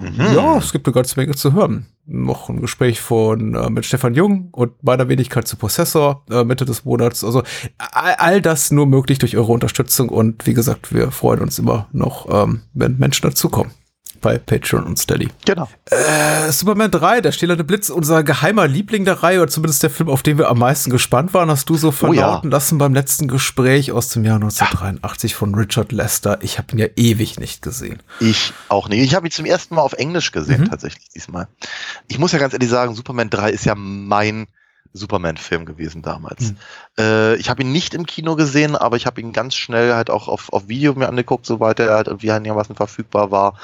Mhm. Ja, es gibt eine ganze Menge zu hören. Noch ein Gespräch von äh, mit Stefan Jung und meiner Wenigkeit zu Prozessor äh, Mitte des Monats. Also all, all, das nur möglich durch eure Unterstützung und wie gesagt, wir freuen uns immer noch, ähm, wenn Menschen dazukommen bei Patreon und Steady. Genau. Äh, Superman 3, der stählerne Blitz, unser geheimer Liebling der Reihe, oder zumindest der Film, auf den wir am meisten gespannt waren, hast du so verlauten oh, ja. lassen beim letzten Gespräch aus dem Jahr 1983 ja. von Richard Lester. Ich habe ihn ja ewig nicht gesehen. Ich auch nicht. Ich habe ihn zum ersten Mal auf Englisch gesehen, mhm. tatsächlich diesmal. Ich muss ja ganz ehrlich sagen, Superman 3 ist ja mein Superman-Film gewesen damals. Mhm. Äh, ich habe ihn nicht im Kino gesehen, aber ich habe ihn ganz schnell halt auch auf, auf Video mir angeguckt, soweit er halt irgendwie einigermaßen verfügbar war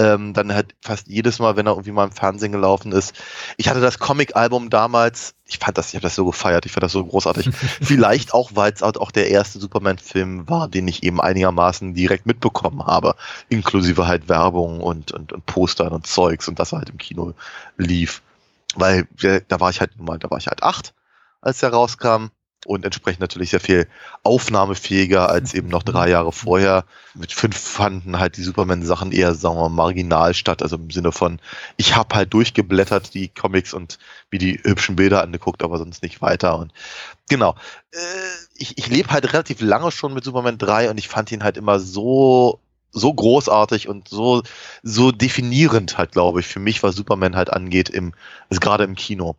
ähm, dann halt fast jedes Mal, wenn er irgendwie mal im Fernsehen gelaufen ist. Ich hatte das Comic-Album damals, ich fand das, ich habe das so gefeiert, ich fand das so großartig. Vielleicht auch, weil es halt auch der erste Superman-Film war, den ich eben einigermaßen direkt mitbekommen habe, inklusive halt Werbung und, und, und Postern und Zeugs und das halt im Kino lief. Weil da war ich halt mal, da war ich halt acht, als der rauskam und entsprechend natürlich sehr viel aufnahmefähiger als eben noch drei Jahre vorher. Mit fünf fanden halt die Superman-Sachen eher, sagen wir mal, marginal statt, also im Sinne von, ich habe halt durchgeblättert die Comics und mir die hübschen Bilder angeguckt, aber sonst nicht weiter. Und genau, äh, ich, ich lebe halt relativ lange schon mit Superman 3 und ich fand ihn halt immer so so großartig und so so definierend halt, glaube ich, für mich, was Superman halt angeht im also gerade im Kino,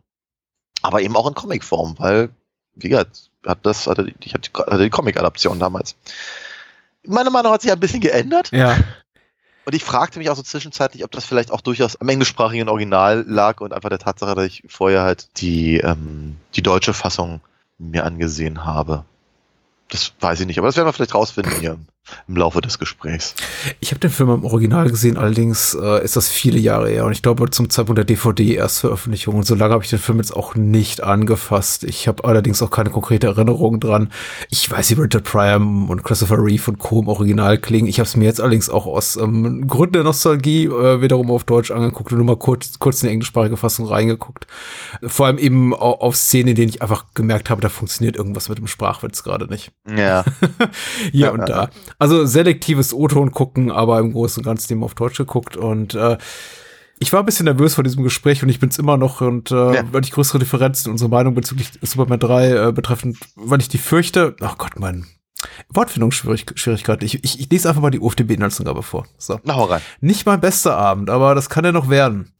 aber eben auch in Comicform, weil wie gesagt, hat das, hatte, ich hatte, hatte die Comic-Adaption damals. Meine Meinung hat sich ein bisschen geändert. Ja. Und ich fragte mich auch so zwischenzeitlich, ob das vielleicht auch durchaus am englischsprachigen Original lag und einfach der Tatsache, dass ich vorher halt die, ähm, die deutsche Fassung mir angesehen habe. Das weiß ich nicht, aber das werden wir vielleicht rausfinden hier im Laufe des Gesprächs. Ich habe den Film im Original gesehen, allerdings äh, ist das viele Jahre her und ich glaube zum Zeitpunkt der DVD-Erstveröffentlichung und so lange habe ich den Film jetzt auch nicht angefasst. Ich habe allerdings auch keine konkrete Erinnerung dran. Ich weiß, wie Richard Pryor und Christopher Reeve und Co. im Original klingen. Ich habe es mir jetzt allerdings auch aus ähm, Gründen der Nostalgie äh, wiederum auf Deutsch angeguckt und nur mal kurz, kurz in die englischsprachige Fassung reingeguckt. Vor allem eben auf Szenen, in denen ich einfach gemerkt habe, da funktioniert irgendwas mit dem Sprachwitz gerade nicht. Ja. ja, und da. Also selektives O-Ton gucken, aber im Großen und Ganzen eben auf Deutsch geguckt. Und äh, ich war ein bisschen nervös vor diesem Gespräch und ich bin es immer noch. Und äh, ja. weil ich größere Differenzen in unserer Meinung bezüglich Superman 3 äh, betreffend, weil ich die fürchte, oh Gott, mein, Wortfindungsschwierigkeiten. Ich, ich, ich lese einfach mal die UFDB-Inhaltsangabe vor. So. Na, hau rein. Nicht mein bester Abend, aber das kann ja noch werden.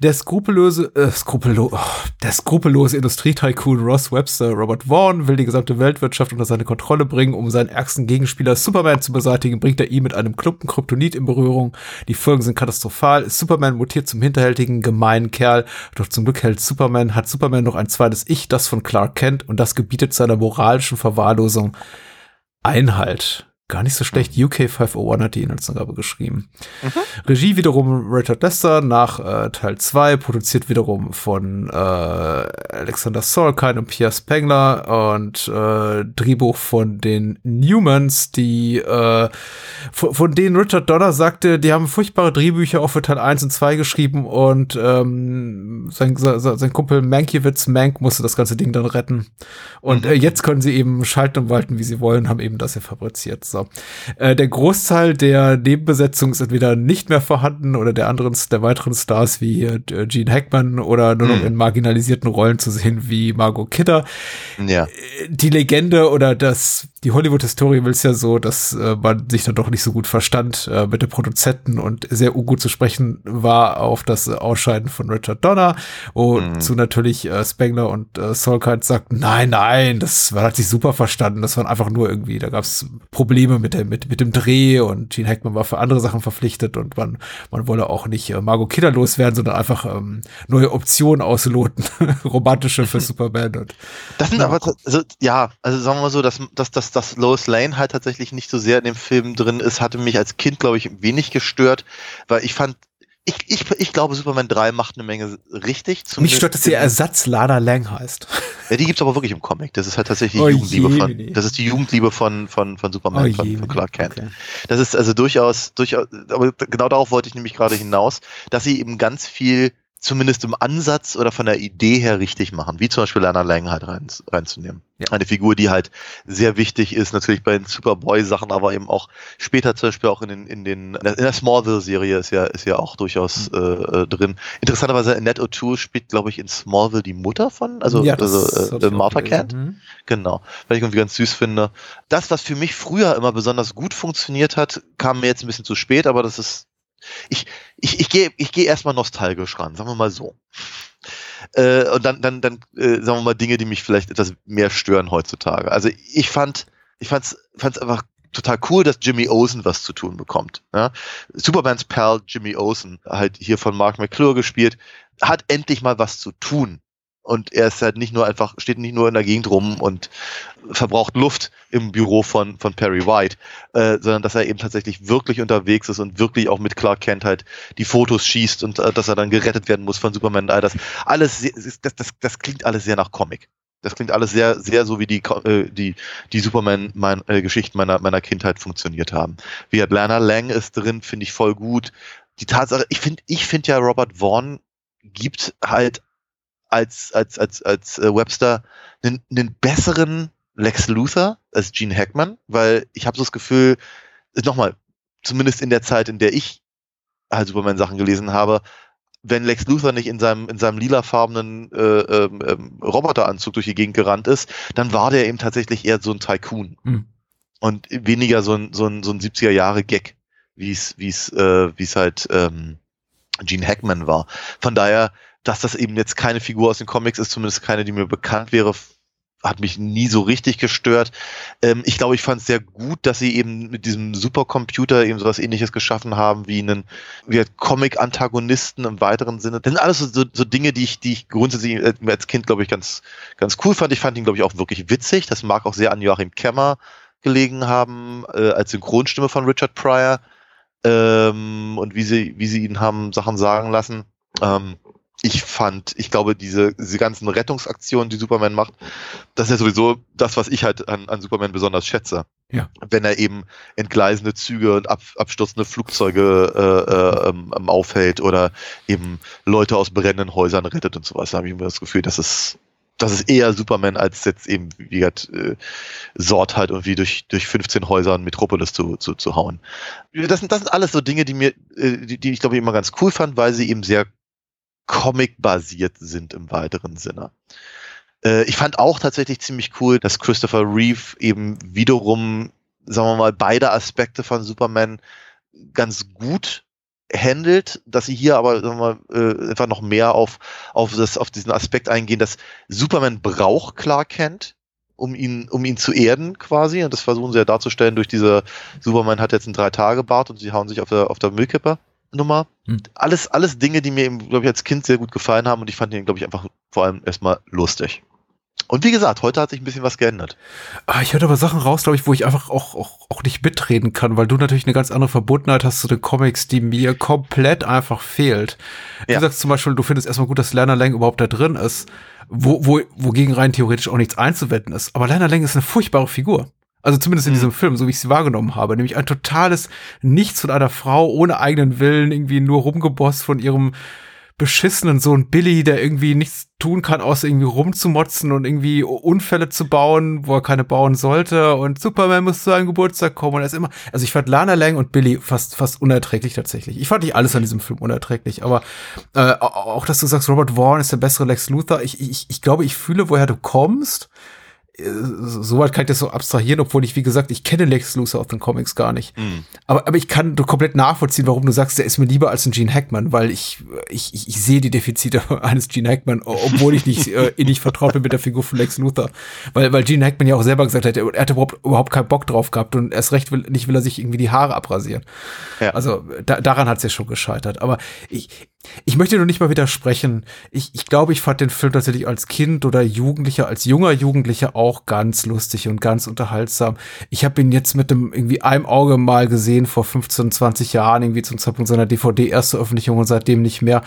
Der skrupellose, äh, skrupello, oh, der skrupellose Industrietycoon Ross Webster, Robert Vaughn, will die gesamte Weltwirtschaft unter seine Kontrolle bringen, um seinen ärgsten Gegenspieler Superman zu beseitigen, bringt er ihn mit einem Klumpen Kryptonit in Berührung. Die Folgen sind katastrophal. Superman mutiert zum hinterhältigen, gemeinen Kerl. Doch zum Glück hält Superman, hat Superman noch ein zweites Ich, das von Clark Kent, und das gebietet seiner moralischen Verwahrlosung Einhalt. Gar nicht so schlecht. UK 501 hat die Inhaltsangabe geschrieben. Regie wiederum Richard Lester nach äh, Teil 2, produziert wiederum von äh, Alexander Sorkin und Pierre Spengler und äh, Drehbuch von den Newmans, die äh, von, von denen Richard Donner sagte, die haben furchtbare Drehbücher auch für Teil 1 und 2 geschrieben und ähm, sein, sein, Kumpel Mankiewicz Mank musste das ganze Ding dann retten. Und äh, jetzt können sie eben schalten und walten, wie sie wollen, haben eben das hier fabriziert. So. Äh, der Großteil der Nebenbesetzung ist entweder nicht mehr vorhanden oder der anderen, der weiteren Stars wie äh, Gene Hackman oder nur noch Hm. in marginalisierten Rollen zu sehen wie Margot Kidder. Ja. Die Legende oder das, die Hollywood-Historie will es ja so, dass äh, man sich dann doch nicht so gut verstand äh, mit den Produzenten und sehr ungut zu sprechen war auf das Ausscheiden von Richard Donner, wozu natürlich äh, Spengler und äh, Solkite sagten, nein, nein, das man hat sich super verstanden, das waren einfach nur irgendwie, da gab es Probleme mit, der, mit, mit dem Dreh und Gene Hackman war für andere Sachen verpflichtet und man, man wolle auch nicht äh, Margot Kidder loswerden, sondern einfach ähm, neue Optionen ausloten, romantische für Superman und Das sind Ja. aber, also, ja, also sagen wir mal so, dass, dass, dass, dass Lois Lane halt tatsächlich nicht so sehr in dem Film drin ist, hatte mich als Kind, glaube ich, wenig gestört, weil ich fand, ich, ich, ich glaube, Superman 3 macht eine Menge richtig. mich stört, dass der Ersatz Lana Lang heißt. Ja, die gibt's aber wirklich im Comic. Das ist halt tatsächlich Oh die Jugendliebe je, von, nee. das ist die Jugendliebe von, von, von Superman, Oh von, je, von Clark Kent. okay. Das ist also durchaus, durchaus, aber genau darauf wollte ich nämlich gerade hinaus, dass sie eben ganz viel zumindest im Ansatz oder von der Idee her richtig machen, wie zum Beispiel Lana Lang halt rein, reinzunehmen. Ja. Eine Figur, die halt sehr wichtig ist, natürlich bei den Superboy-Sachen, aber eben auch später zum Beispiel auch in den, in den, in der Smallville-Serie ist ja, ist ja auch durchaus Mhm. äh, äh, drin. Interessanterweise, Annette O'Toole spielt, glaube ich, in Smallville die Mutter von, also, Ja, also äh, auch Martha. Kent. Mhm. Genau, weil ich irgendwie ganz süß finde. Das, was für mich früher immer besonders gut funktioniert hat, kam mir jetzt ein bisschen zu spät, aber das ist. Ich, ich, ich gehe ich geh erstmal nostalgisch ran, sagen wir mal so. Äh, und dann, dann, dann äh, sagen wir mal Dinge, die mich vielleicht etwas mehr stören heutzutage. Also ich fand, ich fand's, fand's einfach total cool, dass Jimmy Olsen was zu tun bekommt. Ja? Supermans Pal Jimmy Olsen, halt hier von Mark McClure gespielt, hat endlich mal was zu tun. Und er ist halt nicht nur einfach, steht nicht nur in der Gegend rum und verbraucht Luft im Büro von, von Perry White, äh, sondern dass er eben tatsächlich wirklich unterwegs ist und wirklich auch mit Clark Kent halt die Fotos schießt und äh, dass er dann gerettet werden muss von Superman und all das. Alles, das, das, das klingt alles sehr nach Comic. Das klingt alles sehr, sehr so wie die, äh, die, die Superman-Geschichten meiner, meiner Kindheit funktioniert haben. Wie Atlanta Lang ist drin, finde ich voll gut. Die Tatsache, ich finde, ich finde ja Robert Vaughn gibt halt als, als, als, als äh, Webster einen, einen besseren Lex Luthor als Gene Hackman, weil ich habe so das Gefühl, nochmal, zumindest in der Zeit, in der ich halt Superman-Sachen gelesen habe, wenn Lex Luthor nicht in seinem, in seinem lilafarbenen äh, ähm, ähm, Roboteranzug durch die Gegend gerannt ist, dann war der eben tatsächlich eher so ein Tycoon. Hm. Und weniger so ein, so ein, so ein 70er-Jahre-Gag, wie es, wie es, äh, wie es halt ähm, Gene Hackman war. Von daher, dass das eben jetzt keine Figur aus den Comics ist, zumindest keine, die mir bekannt wäre, hat mich nie so richtig gestört. Ähm, ich glaube, ich fand es sehr gut, dass sie eben mit diesem Supercomputer eben sowas ähnliches geschaffen haben wie einen wie halt Comic-Antagonisten im weiteren Sinne. Das sind alles so, so, so Dinge, die ich, die ich grundsätzlich äh, als Kind, glaube ich, ganz, ganz cool fand. Ich fand ihn, glaube ich, auch wirklich witzig. Das mag auch sehr an Joachim Kemmer gelegen haben, äh, als Synchronstimme von Richard Pryor. Ähm, und wie sie, wie sie ihn haben Sachen sagen lassen. Ähm, ich fand, ich glaube, diese, diese ganzen Rettungsaktionen, die Superman macht, das ist ja sowieso das, was ich halt an, an Superman besonders schätze. Ja. Wenn er eben entgleisende Züge und ab, abstürzende Flugzeuge äh, äh, ähm, ähm, aufhält oder eben Leute aus brennenden Häusern rettet und sowas, da habe ich immer das Gefühl, dass es das ist eher Superman als jetzt eben, wie gesagt, äh, Sort halt irgendwie durch, durch 15 Häuser in Metropolis zu, zu, zu hauen. Das sind, das sind alles so Dinge, die mir, äh, die, die ich glaube ich immer ganz cool fand, weil sie eben sehr Comic-basiert sind im weiteren Sinne. Äh, ich fand auch tatsächlich ziemlich cool, dass Christopher Reeve eben wiederum, sagen wir mal, beide Aspekte von Superman ganz gut handelt, dass sie hier aber sagen wir mal, äh, einfach noch mehr auf, auf, das, auf diesen Aspekt eingehen, dass Superman braucht Clark Kent, um ihn, um ihn zu erden quasi. Und das versuchen sie ja darzustellen durch diese Superman hat jetzt einen Drei-Tage-Bart und sie hauen sich auf der, auf der Müllkippe. Nummer. Hm. Alles, alles Dinge, die mir, glaube ich, als Kind sehr gut gefallen haben und ich fand ihn, glaube ich, einfach vor allem erstmal lustig. Und wie gesagt, heute hat sich ein bisschen was geändert. Ah, ich höre aber Sachen raus, glaube ich, wo ich einfach auch, auch, auch nicht mitreden kann, weil du natürlich eine ganz andere Verbundenheit hast zu den Comics, die mir komplett einfach fehlt. Ja. Du sagst zum Beispiel, du findest erstmal gut, dass Lerner Lang überhaupt da drin ist, wo, wo, wogegen rein theoretisch auch nichts einzuwenden ist. Aber Lerner Lang ist eine furchtbare Figur. Also zumindest in mhm. diesem Film, so wie ich sie wahrgenommen habe. Nämlich ein totales Nichts von einer Frau ohne eigenen Willen, irgendwie nur rumgebost von ihrem beschissenen Sohn Billy, der irgendwie nichts tun kann, außer irgendwie rumzumotzen und irgendwie Unfälle zu bauen, wo er keine bauen sollte. Und Superman muss zu seinem Geburtstag kommen. Und er ist immer. Also ich fand Lana Lang und Billy fast, fast unerträglich tatsächlich. Ich fand nicht alles an diesem Film unerträglich, aber äh, auch, dass du sagst, Robert Warren ist der bessere Lex Luthor. Ich, ich, ich glaube, ich fühle, woher du kommst soweit kann ich das so abstrahieren, obwohl ich, wie gesagt, ich kenne Lex Luthor aus den Comics gar nicht. Mhm. Aber, aber ich kann komplett nachvollziehen, warum du sagst, der ist mir lieber als ein Gene Hackman, weil ich, ich, ich, ich sehe die Defizite eines Gene Hackman, obwohl ich nicht äh, innig vertraut bin mit der Figur von Lex Luthor. Weil, weil Gene Hackman ja auch selber gesagt hat, er, er hatte überhaupt, überhaupt keinen Bock drauf gehabt und erst recht will, nicht will er sich irgendwie die Haare abrasieren. Ja. Also da, daran hat es ja schon gescheitert. Aber ich, ich möchte nur nicht mal widersprechen. Ich, ich glaube, ich fand den Film tatsächlich als Kind oder Jugendlicher, als junger Jugendlicher auch ganz lustig und ganz unterhaltsam. Ich habe ihn jetzt mit dem irgendwie einem Auge mal gesehen vor 15, 20 Jahren, irgendwie zum Zeitpunkt seiner DVD-Erstveröffentlichung und seitdem nicht mehr.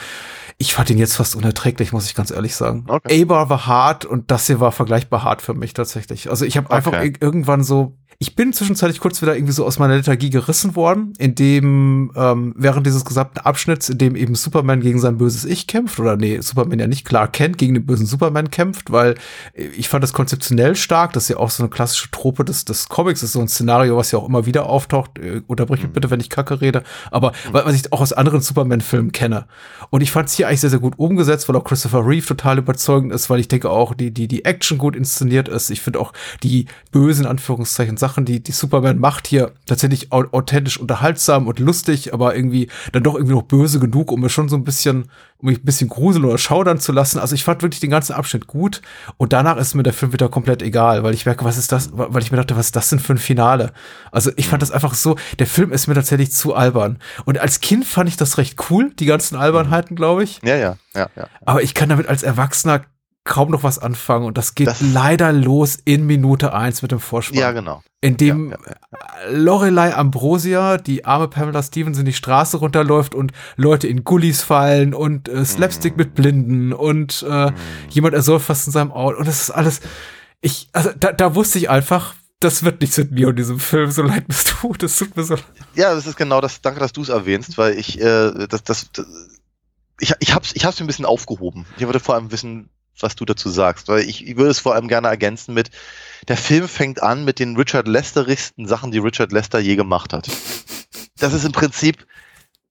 Ich fand ihn jetzt fast unerträglich, muss ich ganz ehrlich sagen. Okay. A-Bar war hart und das hier war vergleichbar hart für mich tatsächlich. Also ich habe einfach okay. irgendwann so ich bin zwischenzeitlich kurz wieder irgendwie so aus meiner Lethargie gerissen worden, in dem ähm, während dieses gesamten Abschnitts, in dem eben Superman gegen sein böses Ich kämpft, oder nee, Superman ja nicht klar kennt, gegen den bösen Superman kämpft, weil ich fand das konzeptionell stark, das ist ja auch so eine klassische Trope des, des Comics, ist so ein Szenario, was ja auch immer wieder auftaucht, äh, unterbrich mich mhm. bitte, wenn ich Kacke rede, aber mhm. was ich auch aus anderen Superman-Filmen kenne. Und ich fand es hier eigentlich sehr, sehr gut umgesetzt, weil auch Christopher Reeve total überzeugend ist, weil ich denke auch, die, die, die Action gut inszeniert ist. Ich finde auch die bösen, Anführungszeichen, Sachen, die, die Superman macht, hier tatsächlich authentisch unterhaltsam und lustig, aber irgendwie dann doch irgendwie noch böse genug, um mir schon so ein bisschen, um mich ein bisschen gruseln oder schaudern zu lassen. Also ich fand wirklich den ganzen Abschnitt gut und danach ist mir der Film wieder komplett egal, weil ich merke, was ist das, weil ich mir dachte, was ist das denn für ein Finale? Also ich fand das einfach so, der Film ist mir tatsächlich zu albern. Und als Kind fand ich das recht cool, die ganzen Albernheiten, glaube ich. Ja, ja, ja, ja. Aber ich kann damit als Erwachsener kaum noch was anfangen und das geht das leider los in Minute eins mit dem Vorspann. Ja, genau. In dem ja, ja. Lorelei Ambrosia, die arme Pamela Stevenson, die Straße runterläuft und Leute in Gullis fallen und äh, Slapstick mm. mit Blinden und äh, mm. jemand ersäuft fast in seinem Auto und das ist alles, ich, also da, da wusste ich einfach, das wird nichts mit mir und diesem Film, so leid bist du, das tut mir so leid. Ja, das ist genau das, danke, dass du es erwähnst, weil ich, äh, das, das, das ich, ich hab's, ich hab's mir ein bisschen aufgehoben. Ich wollte vor allem wissen, was du dazu sagst, weil ich, ich würde es vor allem gerne ergänzen mit, der Film fängt an mit den Richard Lesterigsten Sachen, die Richard Lester je gemacht hat. Das ist im Prinzip,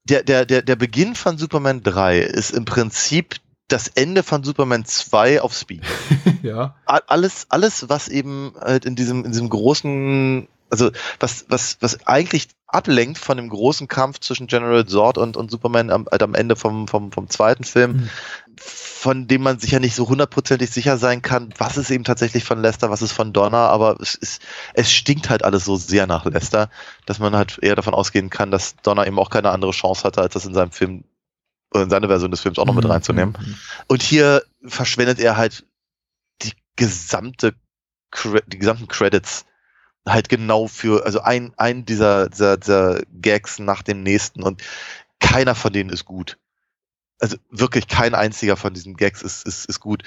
der, der, der, der Beginn von Superman 3 ist im Prinzip das Ende von Superman 2 auf Speed. ja. Alles, alles, was eben halt in diesem, in diesem großen, also was, was, was eigentlich ablenkt von dem großen Kampf zwischen General Zord und, und Superman am, halt am Ende vom, vom, vom zweiten Film, mhm von dem man sich ja nicht so hundertprozentig sicher sein kann, was ist eben tatsächlich von Lester, was ist von Donner, aber es ist, es stinkt halt alles so sehr nach Lester, dass man halt eher davon ausgehen kann, dass Donner eben auch keine andere Chance hatte, als das in seinem Film, in seine Version des Films auch noch mit mhm. reinzunehmen. Mhm. Und hier verschwendet er halt die gesamte, die gesamten Credits halt genau für, also ein, ein dieser, dieser, dieser Gags nach dem nächsten und keiner von denen ist gut also wirklich kein einziger von diesen Gags ist, ist, ist gut.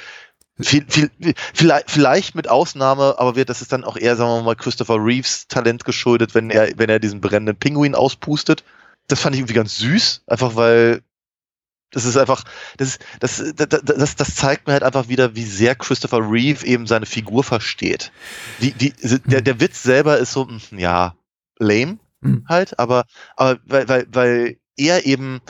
Viel, viel, vielleicht, vielleicht mit Ausnahme, aber wird das ist dann auch eher, sagen wir mal, Christopher Reeves Talent geschuldet, wenn er, wenn er diesen brennenden Pinguin auspustet. Das fand ich irgendwie ganz süß, einfach weil das ist einfach, das, das, das, das, das zeigt mir halt einfach wieder, wie sehr Christopher Reeve eben seine Figur versteht. Die, die, der, der Witz selber ist so, hm, ja, lame hm. halt, aber, aber weil, weil, weil er eben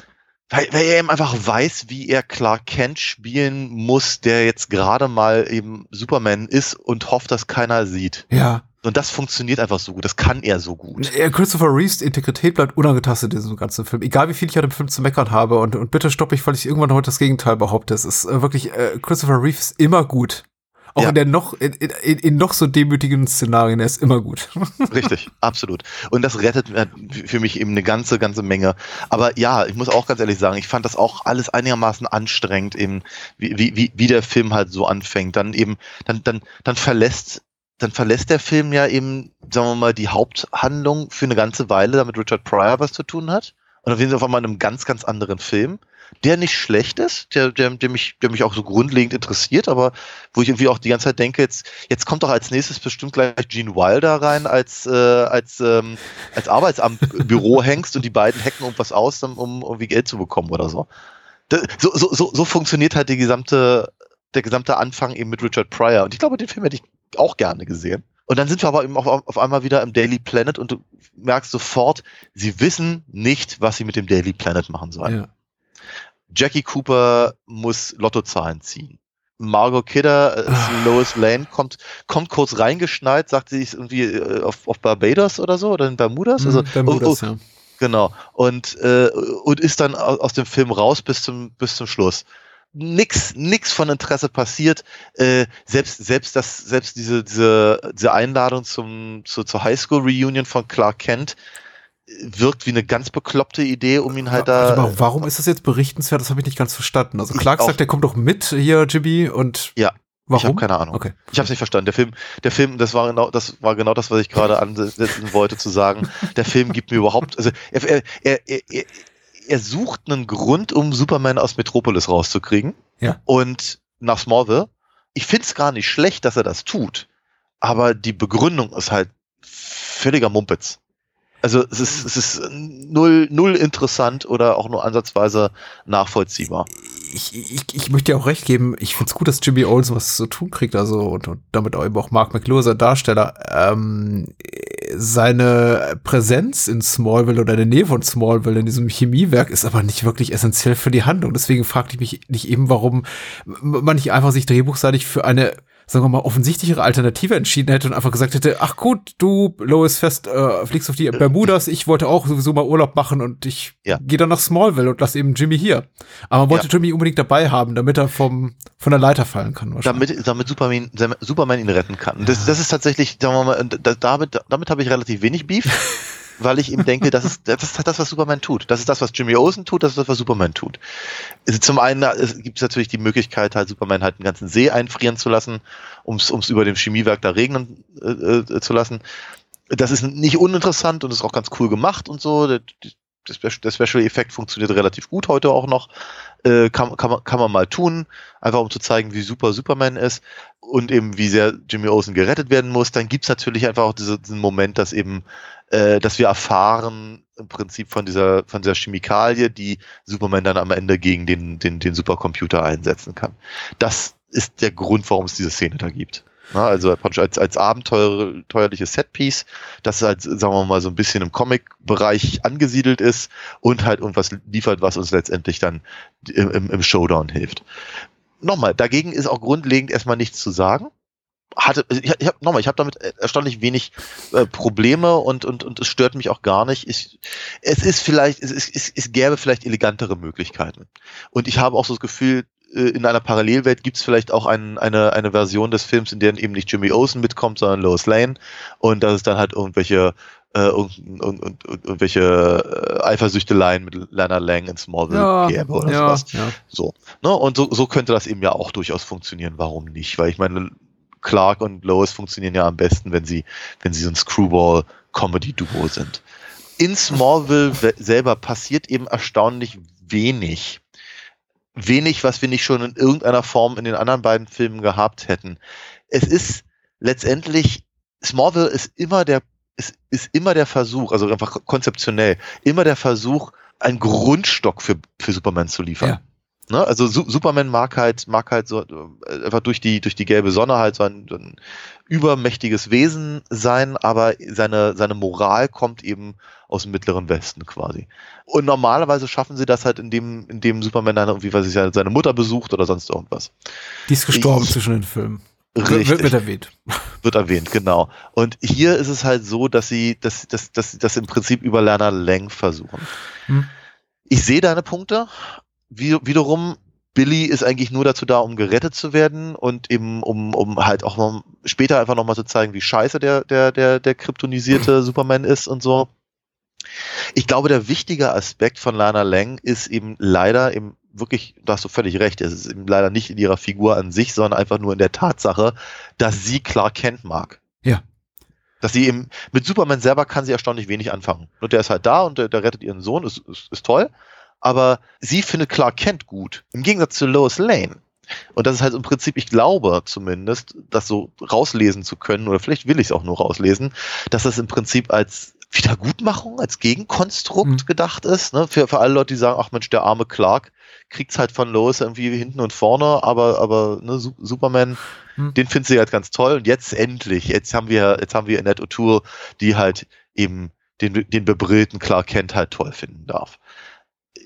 weil, weil er eben einfach weiß, wie er Clark Kent spielen muss, der jetzt gerade mal eben Superman ist und hofft, dass keiner sieht. Ja. Und das funktioniert einfach so gut. Das kann er so gut. Christopher Reeves Integrität bleibt unangetastet in diesem ganzen Film. Egal wie viel ich an dem Film zu meckern habe und, und bitte stopp mich, weil ich irgendwann heute das Gegenteil behaupte. Es ist äh, wirklich, äh, Christopher Reeves immer gut. Auch Ja. in der noch, in, in, in noch so demütigen Szenarien, er ist immer gut. Richtig, absolut. Und das rettet äh, für mich eben eine ganze, ganze Menge. Aber ja, ich muss auch ganz ehrlich sagen, ich fand das auch alles einigermaßen anstrengend, eben, wie, wie, wie, wie der Film halt so anfängt. Dann eben, dann, dann, dann verlässt, dann verlässt der Film ja eben, sagen wir mal, die Haupthandlung für eine ganze Weile, damit Richard Pryor was zu tun hat. Und dann sind sie auf einmal in einem ganz, ganz anderen Film, der nicht schlecht ist, der, der, der mich, der mich auch so grundlegend interessiert, aber wo ich irgendwie auch die ganze Zeit denke, jetzt, jetzt kommt doch als nächstes bestimmt gleich Gene Wilder rein als, äh, als, ähm, als Arbeitsamtbüro hängst und die beiden hacken irgendwas aus, um, um irgendwie Geld zu bekommen oder so. So, so, so, so funktioniert halt die gesamte, der gesamte Anfang eben mit Richard Pryor. Und ich glaube, den Film hätte ich auch gerne gesehen. Und dann sind wir aber eben auf, auf einmal wieder im Daily Planet und du merkst sofort, sie wissen nicht, was sie mit dem Daily Planet machen sollen. ja. Jackie Cooper muss Lottozahlen ziehen. Margot Kidder, äh, Ah. Lois Lane, kommt, kommt kurz reingeschneit, sagt sie ist irgendwie äh, auf, auf Barbados oder so oder in Bermudas. Also, Mhm, Bermudas, oh, oh, ja. Genau. Und, äh, und ist dann au- aus dem Film raus bis zum, bis zum Schluss. Nix, nix von Interesse passiert. Äh, selbst, selbst das, selbst diese, diese, diese Einladung zum, zu, zur Highschool Reunion von Clark Kent wirkt wie eine ganz bekloppte Idee, um ihn halt da. mal, warum ist das jetzt berichtenswert? Das habe ich nicht ganz verstanden. Also Clark sagt, der kommt doch mit hier, Jimmy, und Ja, warum? Ich habe keine Ahnung. Okay. Ich habe es nicht verstanden. Der Film, der Film, das war genau, das war genau das, was ich gerade ansetzen wollte zu sagen. Der Film gibt mir überhaupt, also er, er, er, er, er sucht einen Grund, um Superman aus Metropolis rauszukriegen. Ja. Und nach Smallville. Ich find's gar nicht schlecht, dass er das tut, aber die Begründung ist halt völliger Mumpitz. Also es ist, es ist null, null interessant oder auch nur ansatzweise nachvollziehbar. Ich, ich, ich möchte dir auch recht geben, ich find's gut, dass Jimmy Olsen was zu tun kriegt, also und, und damit auch eben auch Mark McClure, sein Darsteller, ähm, seine Präsenz in Smallville oder in der Nähe von Smallville in diesem Chemiewerk ist aber nicht wirklich essentiell für die Handlung. Deswegen fragte ich mich nicht eben, warum man nicht einfach sich drehbuchseitig für eine sagen wir mal, offensichtlichere Alternative entschieden hätte und einfach gesagt hätte, ach gut, du, Lois Fest, äh, fliegst auf die Bermudas, ich wollte auch sowieso mal Urlaub machen und ich Ja. gehe dann nach Smallville und lass eben Jimmy hier. Aber man wollte Ja. Jimmy unbedingt dabei haben, damit er vom, von der Leiter fallen kann. damit, damit Superman, Superman ihn retten kann. Das, das ist tatsächlich, sagen wir mal, damit, damit habe ich relativ wenig Beef, weil ich ihm denke, das ist, das ist das, was Superman tut. Das ist das, was Jimmy Olsen tut, das ist das, was Superman tut. Zum einen gibt es natürlich die Möglichkeit, halt Superman halt einen ganzen See einfrieren zu lassen, um es über dem Chemiewerk da regnen äh, äh, zu lassen. Das ist nicht uninteressant und ist auch ganz cool gemacht und so. Der, der Spe- der Special Effekt funktioniert relativ gut heute auch noch. Äh, kann, kann, man, kann man mal tun, einfach um zu zeigen, wie super Superman ist und eben wie sehr Jimmy Olsen gerettet werden muss. Dann gibt's natürlich einfach auch diese, diesen Moment, dass eben, äh, dass wir erfahren im Prinzip von dieser, von dieser Chemikalie, die Superman dann am Ende gegen den, den, den Supercomputer einsetzen kann. Das ist der Grund, warum es diese Szene da gibt. Na, also praktisch als, als abenteuerliches Setpiece, das halt, sagen wir mal, so ein bisschen im Comic-Bereich angesiedelt ist und halt irgendwas liefert, was uns letztendlich dann im, im, Showdown hilft. Nochmal, dagegen ist auch grundlegend erstmal nichts zu sagen. Hatte, ich, ich hab, nochmal, ich habe damit erstaunlich wenig äh, Probleme und, und, und es stört mich auch gar nicht. Ich, es ist vielleicht, es, es, es, gäbe vielleicht elegantere Möglichkeiten. Und ich habe auch so das Gefühl, in einer Parallelwelt gibt es vielleicht auch ein, eine, eine Version des Films, in der eben nicht Jimmy Olsen mitkommt, sondern Lois Lane und dass es dann halt irgendwelche äh, irgend, irgend, irgend, irgendwelche äh, Eifersüchteleien mit Lana Lang in Smallville ja, gäbe oder ja, sowas. ja. So. Ne? Und so, so könnte das eben ja auch durchaus funktionieren. Warum nicht? Weil ich meine, Clark und Lois funktionieren ja am besten, wenn sie, wenn sie so ein Screwball-Comedy-Duo sind. In Smallville selber passiert eben erstaunlich wenig. Wenig, was wir nicht schon in irgendeiner Form in den anderen beiden Filmen gehabt hätten. Es ist letztendlich, Smallville ist immer der, ist, ist immer der Versuch, also einfach konzeptionell, immer der Versuch, einen Grundstock für, für Superman zu liefern. Ja. Ne? Also Su Superman mag halt, mag halt so äh, einfach durch die, durch die gelbe Sonne halt so ein, so ein übermächtiges Wesen sein, aber seine, seine Moral kommt eben aus dem mittleren Westen quasi. Und normalerweise schaffen sie das halt, indem, indem Superman dann irgendwie, was ich seine Mutter besucht oder sonst irgendwas. Die ist gestorben Ich- zwischen den Filmen. Richtig. Wird, wird erwähnt. Wird erwähnt, genau. Und hier ist es halt so, dass sie, dass, dass, dass sie das im Prinzip über Lerner Lang versuchen. Hm. Ich sehe deine Punkte. Wie, wiederum, Billy ist eigentlich nur dazu da, um gerettet zu werden und eben um, um halt auch noch später einfach nochmal zu zeigen, wie scheiße der, der, der, der kryptonisierte Superman ist und so. Ich glaube, der wichtige Aspekt von Lana Lang ist eben leider eben wirklich, da hast du völlig recht, es ist eben leider nicht in ihrer Figur an sich, sondern einfach nur in der Tatsache, dass sie Clark Kent mag. Ja. Dass sie eben, mit Superman selber kann sie erstaunlich wenig anfangen. Und der ist halt da und der, der rettet ihren Sohn, ist, ist, ist toll. Aber sie findet Clark Kent gut. Im Gegensatz zu Lois Lane. Und das ist halt im Prinzip, ich glaube zumindest, das so rauslesen zu können, oder vielleicht will ich es auch nur rauslesen, dass das im Prinzip als Wiedergutmachung, als Gegenkonstrukt Mhm. gedacht ist. Ne? Für, für alle Leute, die sagen, ach Mensch, der arme Clark kriegt's halt von Lois irgendwie hinten und vorne, aber, aber ne, Su- Superman, Mhm. den findet sie halt ganz toll. Und jetzt endlich, jetzt haben wir, jetzt haben wir Annette O'Toole, die halt eben den, den bebrillten Clark Kent halt toll finden darf.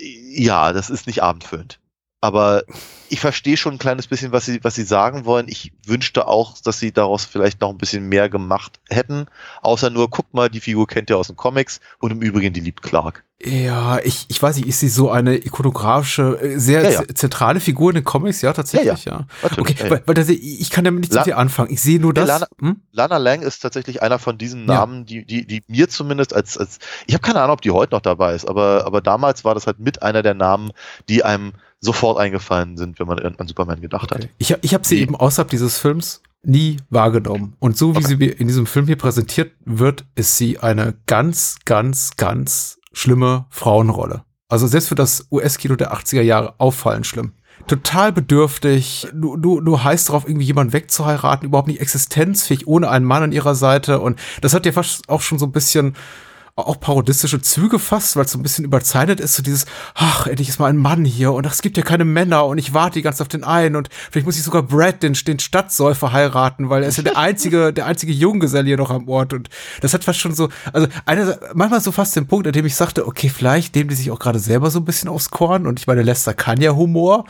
Ja, das ist nicht abendfüllend. Aber ich verstehe schon ein kleines bisschen, was sie, was sie sagen wollen. Ich wünschte auch, dass sie daraus vielleicht noch ein bisschen mehr gemacht hätten. Außer nur, guck mal, die Figur kennt ihr aus den Comics und im Übrigen, die liebt Clark. Ja, ich, ich weiß nicht, ist sie so eine ikonografische, äh, sehr Ja, ja. zentrale Figur in den Comics? Ja, tatsächlich, ja. Okay, ja, ja. weil, weil das, ich kann damit nicht so viel anfangen. Ich sehe nur das. Lana- hm? Lana Lang ist tatsächlich einer von diesen. Namen, die, die, die mir zumindest als, als ich habe keine Ahnung, ob die heute noch dabei ist, aber, aber damals war das halt mit einer der Namen, die einem sofort eingefallen sind, wenn man an, an Superman gedacht Okay. hat. Ich, ich habe sie eben außerhalb dieses Films nie wahrgenommen. Und so wie Okay. sie in diesem Film hier präsentiert wird, ist sie eine ganz, ganz, ganz schlimme Frauenrolle. Also selbst für das US-Kino der 80er Jahre auffallend schlimm. Total bedürftig, du, du, du heißt darauf, irgendwie jemanden wegzuheiraten, überhaupt nicht existenzfähig, ohne einen Mann an ihrer Seite. Und das hat ja fast auch schon so ein bisschen auch parodistische Züge fast, weil es so ein bisschen überzeichnet ist, so dieses, ach, endlich ist mal ein Mann hier und ach, es gibt ja keine Männer und ich warte die ganze auf den einen und vielleicht muss ich sogar Brad, den, den Stadtsäufer, heiraten, weil er ist ja der einzige, der einzige Junggeselle hier noch am Ort und das hat fast schon so, also eine, manchmal so fast den Punkt, an dem ich sagte, okay, vielleicht nehmen die sich auch gerade selber so ein bisschen aufs Korn und ich meine, Lester kann ja Humor,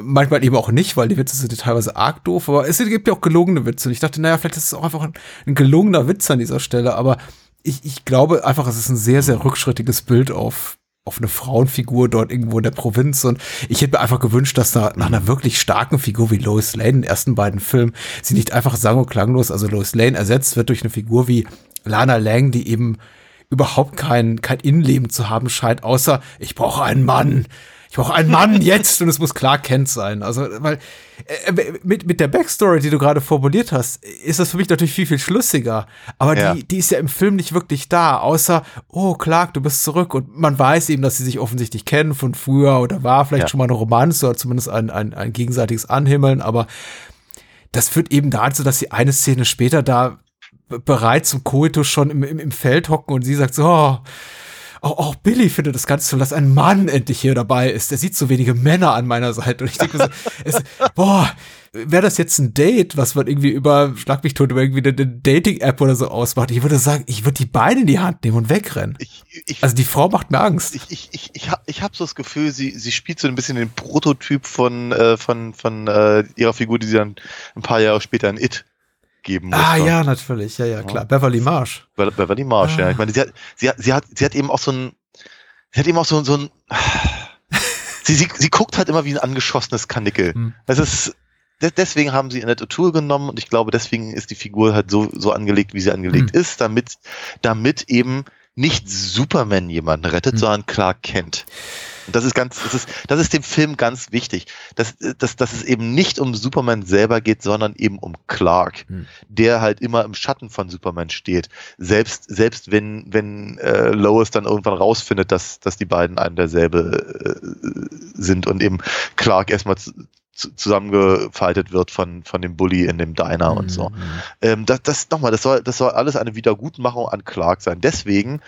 manchmal eben auch nicht, weil die Witze sind teilweise arg doof, aber es gibt ja auch gelungene Witze und ich dachte, naja, vielleicht ist es auch einfach ein, ein gelungener Witz an dieser Stelle, aber ich, ich glaube einfach, es ist ein sehr, sehr rückschrittiges Bild auf, auf eine Frauenfigur dort irgendwo in der Provinz und ich hätte mir einfach gewünscht, dass da nach einer wirklich starken Figur wie Lois Lane in den ersten beiden Filmen sie nicht einfach sang- und klanglos, also Lois Lane ersetzt wird durch eine Figur wie Lana Lang, die eben überhaupt kein, kein Innenleben zu haben scheint, außer ich brauche einen Mann. Ich brauche einen Mann jetzt und es muss klar Kent sein. Also, weil äh, mit, mit der Backstory, die du gerade formuliert hast, ist das für mich natürlich viel, viel schlüssiger. Aber Ja. die, die ist ja im Film nicht wirklich da, außer, oh, Clark, du bist zurück. Und man weiß eben, dass sie sich offensichtlich kennen von früher oder war vielleicht Ja. schon mal eine Romanze oder zumindest ein, ein, ein gegenseitiges Anhimmeln. Aber das führt eben dazu, dass sie eine Szene später da b- bereit zum Koitus schon im, im, im Feld hocken und sie sagt so, oh, auch, auch Billy findet das ganz toll, dass ein Mann endlich hier dabei ist. Der sieht so wenige Männer an meiner Seite. Und ich denke so, es, boah, wäre das jetzt ein Date, was man irgendwie über, schlag mich tot, über irgendwie eine, eine Dating-App oder so ausmacht, ich würde sagen, ich würde die Beine in die Hand nehmen und wegrennen. Ich, ich, Also die Frau macht mir Angst. ich, ich, ich, ich habe ich hab so das Gefühl, sie, sie spielt so ein bisschen den Prototyp von, äh, von, von äh, ihrer Figur, die sie dann ein paar Jahre später in It geben muss. Ah ja, natürlich, ja, ja, klar. Beverly Marsh. Be Beverly Marsh, ja. Ah. Ich meine, sie hat, sie hat, sie hat, sie hat eben auch so ein, sie hat eben auch so, so ein, sie, sie, sie guckt halt immer wie ein angeschossenes Kanickel. Hm. Das ist, de- deswegen haben sie Annette O'Toole genommen und ich glaube, deswegen ist die Figur halt so, so angelegt, wie sie angelegt Hm. ist, damit, damit eben nicht Superman jemanden rettet, Hm. sondern Clark Kent. Und das ist ganz, das ist, das ist dem Film ganz wichtig, dass, dass, dass es eben nicht um Superman selber geht, sondern eben um Clark, Hm. der halt immer im Schatten von Superman steht. Selbst, selbst wenn, wenn äh, Lois dann irgendwann rausfindet, dass, dass die beiden ein derselbe äh, sind und eben Clark erstmal zu, zu, zusammengefaltet wird von, von dem Bully in dem Diner und so. Mhm. Ähm, das, das nochmal, das soll, das soll alles eine Wiedergutmachung an Clark sein. Deswegen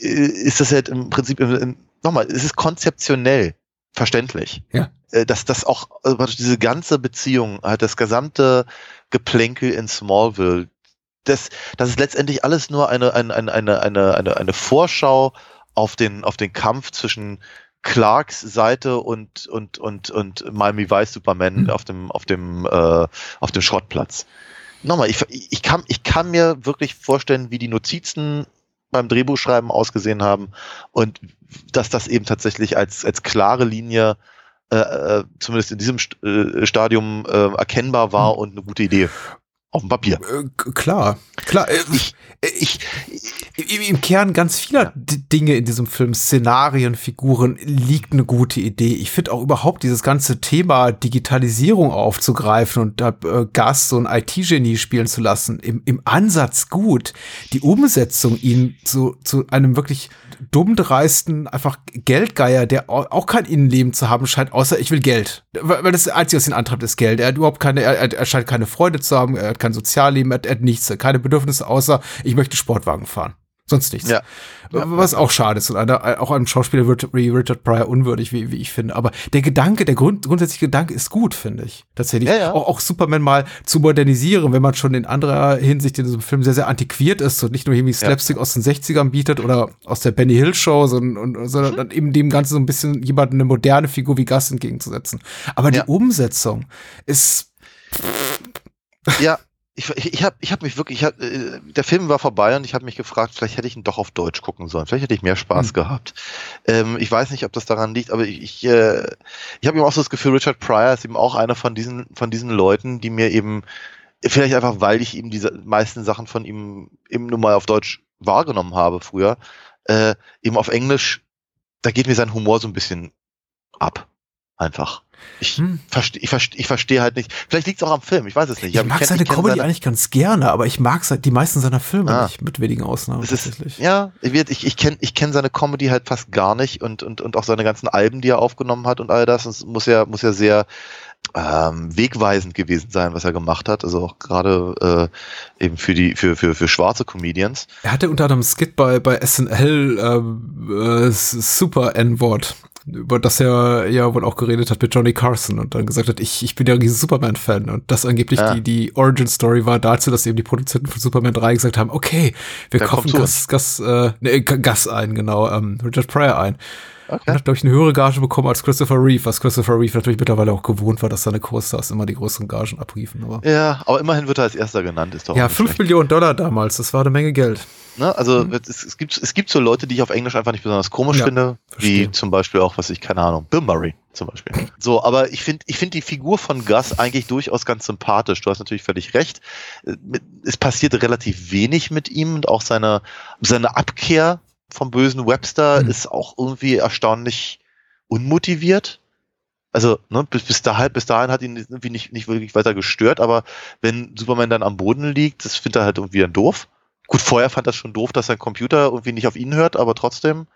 äh, ist das halt im Prinzip, im, im, nochmal, es ist konzeptionell verständlich. Ja. Äh, dass das auch, also diese ganze Beziehung, halt das gesamte Geplänkel in Smallville, das, das ist letztendlich alles nur eine, eine, eine, eine, eine, eine, eine Vorschau auf den, auf den Kampf zwischen Clarks Seite und, und, und, und Miami Vice Superman Mhm. auf dem, auf dem, äh, auf dem Schrottplatz. Nochmal, ich, ich, kann, ich kann mir wirklich vorstellen, wie die Notizen beim Drehbuchschreiben ausgesehen haben und dass das eben tatsächlich als, als klare Linie äh, äh, zumindest in diesem St äh, Stadium äh, erkennbar war und eine gute Idee auf dem Papier. Äh, klar, klar. Äh, Ich, ich, im, Im Kern ganz vieler D- Dinge in diesem Film, Szenarien, Figuren, liegt eine gute Idee. Ich finde auch überhaupt dieses ganze Thema Digitalisierung aufzugreifen und da äh, Gas so ein IT-Genie spielen zu lassen, im, im Ansatz gut. Die Umsetzung, ihn zu, zu einem wirklich dummdreisten, einfach Geldgeier, der au- auch kein Innenleben zu haben scheint, außer ich will Geld. Weil das Einzige, was ihn antreibt, ist Geld. Er hat überhaupt keine, er, er scheint keine Freude zu haben, er hat kein Sozialleben, er er hat nichts, keine Bedürfnisse, außer ich möchte Sportwagen fahren. Sonst nichts. Ja. Was auch schade ist und einer, auch einem Schauspieler wird wie Richard Pryor unwürdig, wie, wie ich finde. Aber der Gedanke, der Grund, grundsätzliche Gedanke ist gut, finde ich. Tatsächlich. Ja, ja. Auch, auch Superman mal zu modernisieren, wenn man schon in anderer Hinsicht in diesem Film sehr, sehr antiquiert ist und nicht nur irgendwie Slapstick aus den 60ern bietet oder aus der Benny Hill Show, sondern, und, sondern dann eben dem Ganzen so ein bisschen jemandem eine moderne Figur wie Gus entgegenzusetzen. Aber Ja. die Umsetzung ist, Ja, ich, ich, ich habe ich hab mich wirklich, ich hab, äh, der Film war vorbei und ich habe mich gefragt, vielleicht hätte ich ihn doch auf Deutsch gucken sollen. Vielleicht hätte ich mehr Spaß Hm. gehabt. Ähm, ich weiß nicht, ob das daran liegt, aber ich, ich, äh, ich habe eben auch so das Gefühl, Richard Pryor ist eben auch einer von diesen, von diesen Leuten, die mir eben, vielleicht einfach, weil ich eben diese meisten Sachen von ihm eben nur mal auf Deutsch wahrgenommen habe früher, äh, eben auf Englisch, da geht mir sein Humor so ein bisschen ab. Einfach. Ich Hm. verstehe ich versteh, ich versteh halt nicht. Vielleicht liegt es auch am Film, ich weiß es nicht. ich hab- mag kenn- seine Comedy seine- eigentlich ganz gerne, aber ich mag die meisten seiner Filme Ah. nicht, mit wenigen Ausnahmen Es ist, tatsächlich. ja, ich, ich, ich kenne ich kenn seine Comedy halt fast gar nicht und, und, und auch seine ganzen Alben, die er aufgenommen hat und all das. Es muss ja, muss ja sehr ähm, wegweisend gewesen sein, was er gemacht hat. Also auch gerade äh, eben für die, für, für, für schwarze Comedians. Er hatte unter anderem Skit bei, bei SNL ähm, äh, S- Super N-Wort, über das er ja wohl auch geredet hat mit Johnny Carson und dann gesagt hat, ich, ich bin ja ein riesen Superman-Fan und das angeblich Ja. die, die Origin-Story war dazu, dass eben die Produzenten von Superman 3 gesagt haben, okay, wir Der kaufen Gas, Gas, äh, nee, Gas ein, genau, ähm, Richard Pryor ein. Okay. Und hat, glaube ich, eine höhere Gage bekommen als Christopher Reeve, was Christopher Reeve natürlich mittlerweile auch gewohnt war, dass seine Co-Stars immer die größeren Gagen abriefen. Aber Ja, aber immerhin wird er als erster genannt, ist doch ja, auch nicht 5 schlecht. Millionen Dollar damals, das war eine Menge Geld. Ne? Also es, es, gibt, es gibt so Leute, die ich auf Englisch einfach nicht besonders komisch Ja, finde, verstehe. wie zum Beispiel auch, was ich, keine Ahnung, Bill Murray zum Beispiel. So, aber ich finde ich finde die Figur von Gus eigentlich durchaus ganz sympathisch. Du hast natürlich völlig recht. Äh, Es passiert relativ wenig mit ihm und auch seine, seine Abkehr vom bösen Webster Mhm. ist auch irgendwie erstaunlich unmotiviert. Also, ne, bis, bis, dahin, bis dahin hat ihn irgendwie nicht, nicht wirklich weiter gestört, aber wenn Superman dann am Boden liegt, das findet er halt irgendwie dann doof. Gut, vorher fand er schon doof, dass sein Computer irgendwie nicht auf ihn hört, aber trotzdem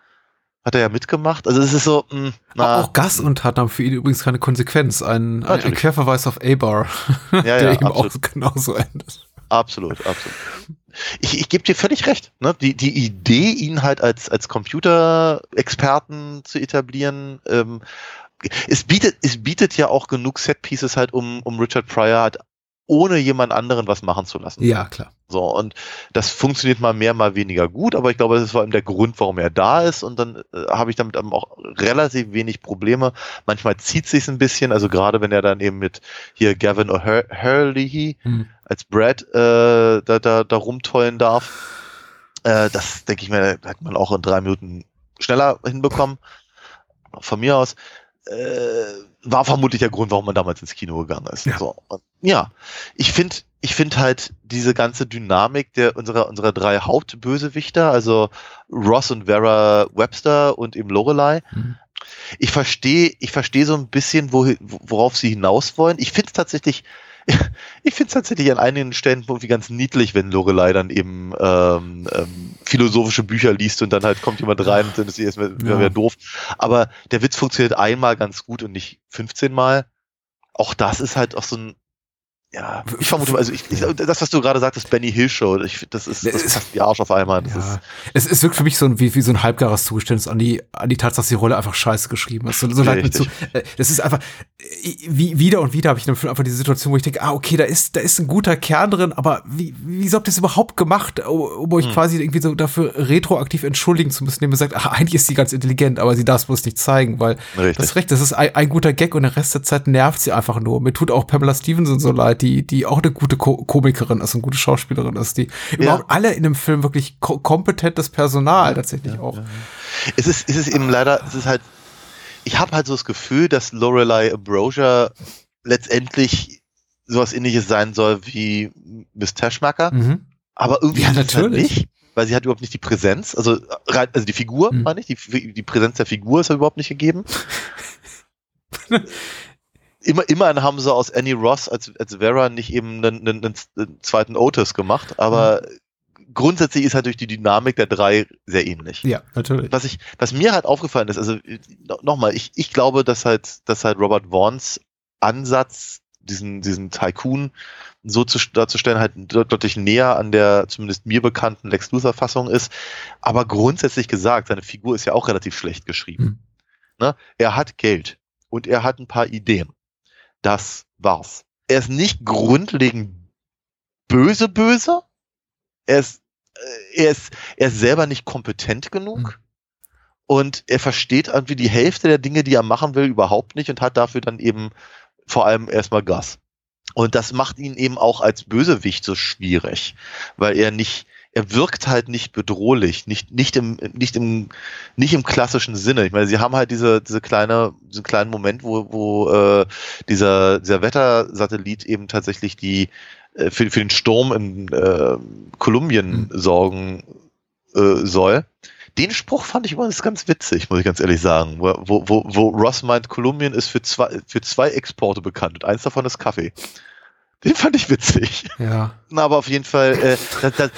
hat er ja mitgemacht. Also es ist so, mh, na, auch Gas und hat dann für ihn übrigens keine Konsequenz. Ein, ein, ein. Querverweis auf A-Bar, der ja, eben absolut. auch genauso endet. Absolut, absolut. Ich, ich gebe dir völlig recht. Ne? Die, die Idee, ihn halt als, als Computerexperten zu etablieren, ähm, es bietet, es bietet ja auch genug Setpieces halt, um, um Richard Pryor halt ohne jemand anderen was machen zu lassen. Ja, klar. So, und das funktioniert mal mehr, mal weniger gut, aber ich glaube, das ist vor allem der Grund, warum er da ist und dann äh, habe ich damit auch relativ wenig Probleme. Manchmal zieht sich's ein bisschen, also gerade wenn er dann eben mit hier Gavin O'Hurley Hm. als Brad äh, da, da, da rumtollen darf. Äh, das denke ich mir, hätte man auch in drei Minuten schneller hinbekommen. Von mir aus. Äh, war vermutlich der Grund, warum man damals ins Kino gegangen ist. Ja. So, ja. Ich finde, ich finde halt diese ganze Dynamik der unserer unserer drei Hauptbösewichter, also Ross und Vera Webster und eben Lorelei. Mhm. Ich verstehe, ich verstehe so ein bisschen, wo, worauf sie hinaus wollen. Ich finde es tatsächlich, ich finde es tatsächlich an einigen Stellen irgendwie ganz niedlich, wenn Lorelei dann eben ähm, ähm, philosophische Bücher liest und dann halt kommt jemand rein und dann ist sie erstmal Ja. wieder doof. Aber der Witz funktioniert einmal ganz gut und nicht 15 Mal. Auch das ist halt auch so ein ja, ich vermute, also ich, ich, das, was du gerade sagtest, Benny Hill Show, ich, das ist, das passt wie Arsch auf einmal. Das Ja. ist, Es, es wirkt für mich so ein, wie, wie so ein halbgares Zugeständnis an die, an die Tatsache, dass die Rolle einfach scheiße geschrieben ist. So, so leid mir zu. Äh, Das ist einfach, wie, wieder und wieder habe ich Film einfach die Situation, wo ich denke, ah, okay, da ist, da ist ein guter Kern drin, aber wie, wieso habt ihr das überhaupt gemacht, um euch quasi irgendwie so dafür retroaktiv entschuldigen zu müssen, indem ihr sagt, ach, eigentlich ist sie ganz intelligent, aber sie darf es bloß nicht zeigen, weil Richtig. das ist recht, das ist ein, ein guter Gag und der Rest der Zeit nervt sie einfach nur. Mir tut auch Pamela Stevenson so leid, die, die auch eine gute Ko Komikerin ist und gute Schauspielerin ist, die überhaupt alle in dem Film wirklich ko kompetentes Personal tatsächlich auch. es ist, es ist eben leider, es ist halt, ich habe halt so das Gefühl, dass Lorelei Ambrosia letztendlich sowas ähnliches sein soll wie Miss Teschmacher, Mhm. aber irgendwie Ja, halt natürlich. nicht, weil sie hat überhaupt nicht die Präsenz, also, also die Figur, Mhm. meine ich, die, die Präsenz der Figur ist ja überhaupt nicht gegeben. Immer, immerhin haben sie aus Annie Ross als, als Vera nicht eben einen, einen, einen zweiten Otis gemacht, aber grundsätzlich ist halt durch die Dynamik der drei sehr ähnlich. Ja, natürlich. Was ich, was mir halt aufgefallen ist, also no- nochmal, ich, ich glaube, dass halt, dass halt Robert Vaughns Ansatz, diesen, diesen Tycoon so zu, darzustellen, halt deut- deutlich näher an der zumindest mir bekannten Lex Luthor-Fassung ist. Aber grundsätzlich gesagt, seine Figur ist ja auch relativ schlecht geschrieben. Mhm. Ne? Er hat Geld und er hat ein paar Ideen. Das war's. Er ist nicht grundlegend böse, böse. Er ist, äh, er ist, er ist selber nicht kompetent genug. Mhm. Und er versteht irgendwie die Hälfte der Dinge, die er machen will, überhaupt nicht und hat dafür dann eben vor allem erstmal Gas. Und das macht ihn eben auch als Bösewicht so schwierig, weil er nicht, er wirkt halt nicht bedrohlich, nicht, nicht im, nicht im, nicht im klassischen Sinne. Ich meine, sie haben halt diese, diese kleine, diesen kleinen Moment, wo, wo äh, dieser, dieser Wettersatellit eben tatsächlich die äh, für, für den Sturm in äh, Kolumbien sorgen äh, soll. Den Spruch fand ich übrigens ganz witzig, muss ich ganz ehrlich sagen, wo, wo, wo, wo Ross meint, Kolumbien ist für zwei, für zwei Exporte bekannt und eins davon ist Kaffee. Den fand ich witzig. Ja. Na, aber auf jeden Fall, äh, das, das,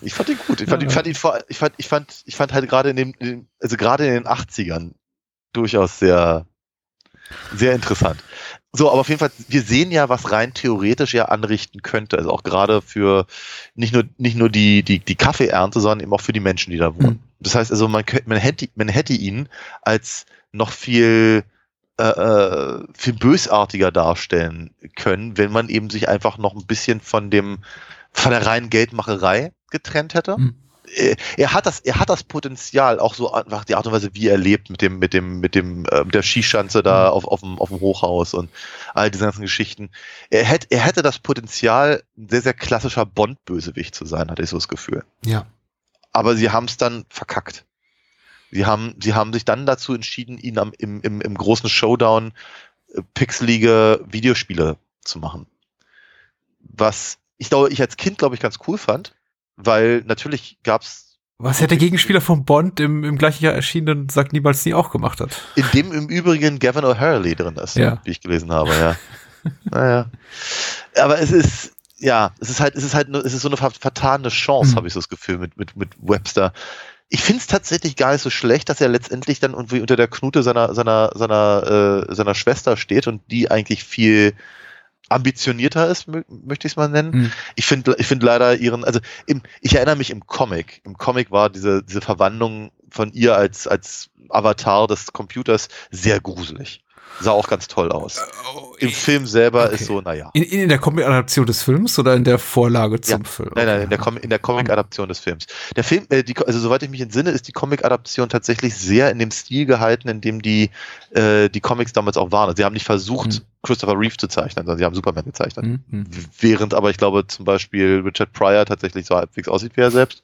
ich fand ihn gut. Ich fand, ihn, fand ihn vor, ich fand, ich fand, ich fand halt gerade in dem, also gerade in den 80ern durchaus sehr, sehr interessant. So, aber auf jeden Fall, wir sehen ja, was rein theoretisch ja anrichten könnte. Also auch gerade für nicht nur, nicht nur die, die, die Kaffeeernte, sondern eben auch für die Menschen, die da wohnen. Das heißt also, man, könnte, man, hätte, man hätte ihn als noch viel, äh, äh, viel bösartiger darstellen können, wenn man eben sich einfach noch ein bisschen von dem, von der reinen Geldmacherei getrennt hätte. Mhm. Er hat das, er hat das Potenzial, auch so einfach die Art und Weise, wie er lebt, mit dem, mit dem, mit dem, äh, mit der Skischanze da auf, auf dem, auf dem Hochhaus und all diese ganzen Geschichten. Er hätte, er hätte das Potenzial, ein sehr, sehr klassischer Bond-Bösewicht zu sein, hatte ich so das Gefühl. Ja. Aber sie haben es dann verkackt. Sie haben, sie haben sich dann dazu entschieden, ihn am, im, im, im großen Showdown äh, pixelige Videospiele zu machen. Was ich glaube, ich als Kind, glaube ich, ganz cool fand, weil natürlich gab's Was ja der Gegenspieler von Bond im, im gleichen Jahr erschienenen Sagt niemals nie auch gemacht hat. in dem im Übrigen Gavin O'Hara drin ist, Ja. wie ich gelesen habe, ja. naja. Aber es ist, ja, es ist halt, es ist halt, nur- es ist so eine ver- vertane Chance, Mhm. habe ich so das Gefühl, mit, mit, mit Webster. Ich finde es tatsächlich gar nicht so schlecht, dass er letztendlich dann irgendwie unter der Knute seiner, seiner, seiner, äh, seiner Schwester steht und die eigentlich viel ambitionierter ist, mö möchte ich es mal nennen. Mhm. Ich finde ich finde leider ihren, also im, ich erinnere mich im Comic. Im Comic war diese, diese Verwandlung von ihr als, als Avatar des Computers sehr gruselig. Sah auch ganz toll aus. Im Film selber Okay. ist so, naja. In, in der Comic-Adaption des Films oder in der Vorlage zum Ja. Film? Nein, nein, in der. Com in der Comic-Adaption des Films. Der Film, äh, die, also soweit ich mich entsinne, ist die Comic-Adaption tatsächlich sehr in dem Stil gehalten, in dem die, äh, die Comics damals auch waren. Also sie haben nicht versucht, Mhm. Christopher Reeve zu zeichnen, sondern sie haben Superman gezeichnet. Mhm, mhm. Während aber ich glaube zum Beispiel Richard Pryor tatsächlich so halbwegs aussieht wie er selbst.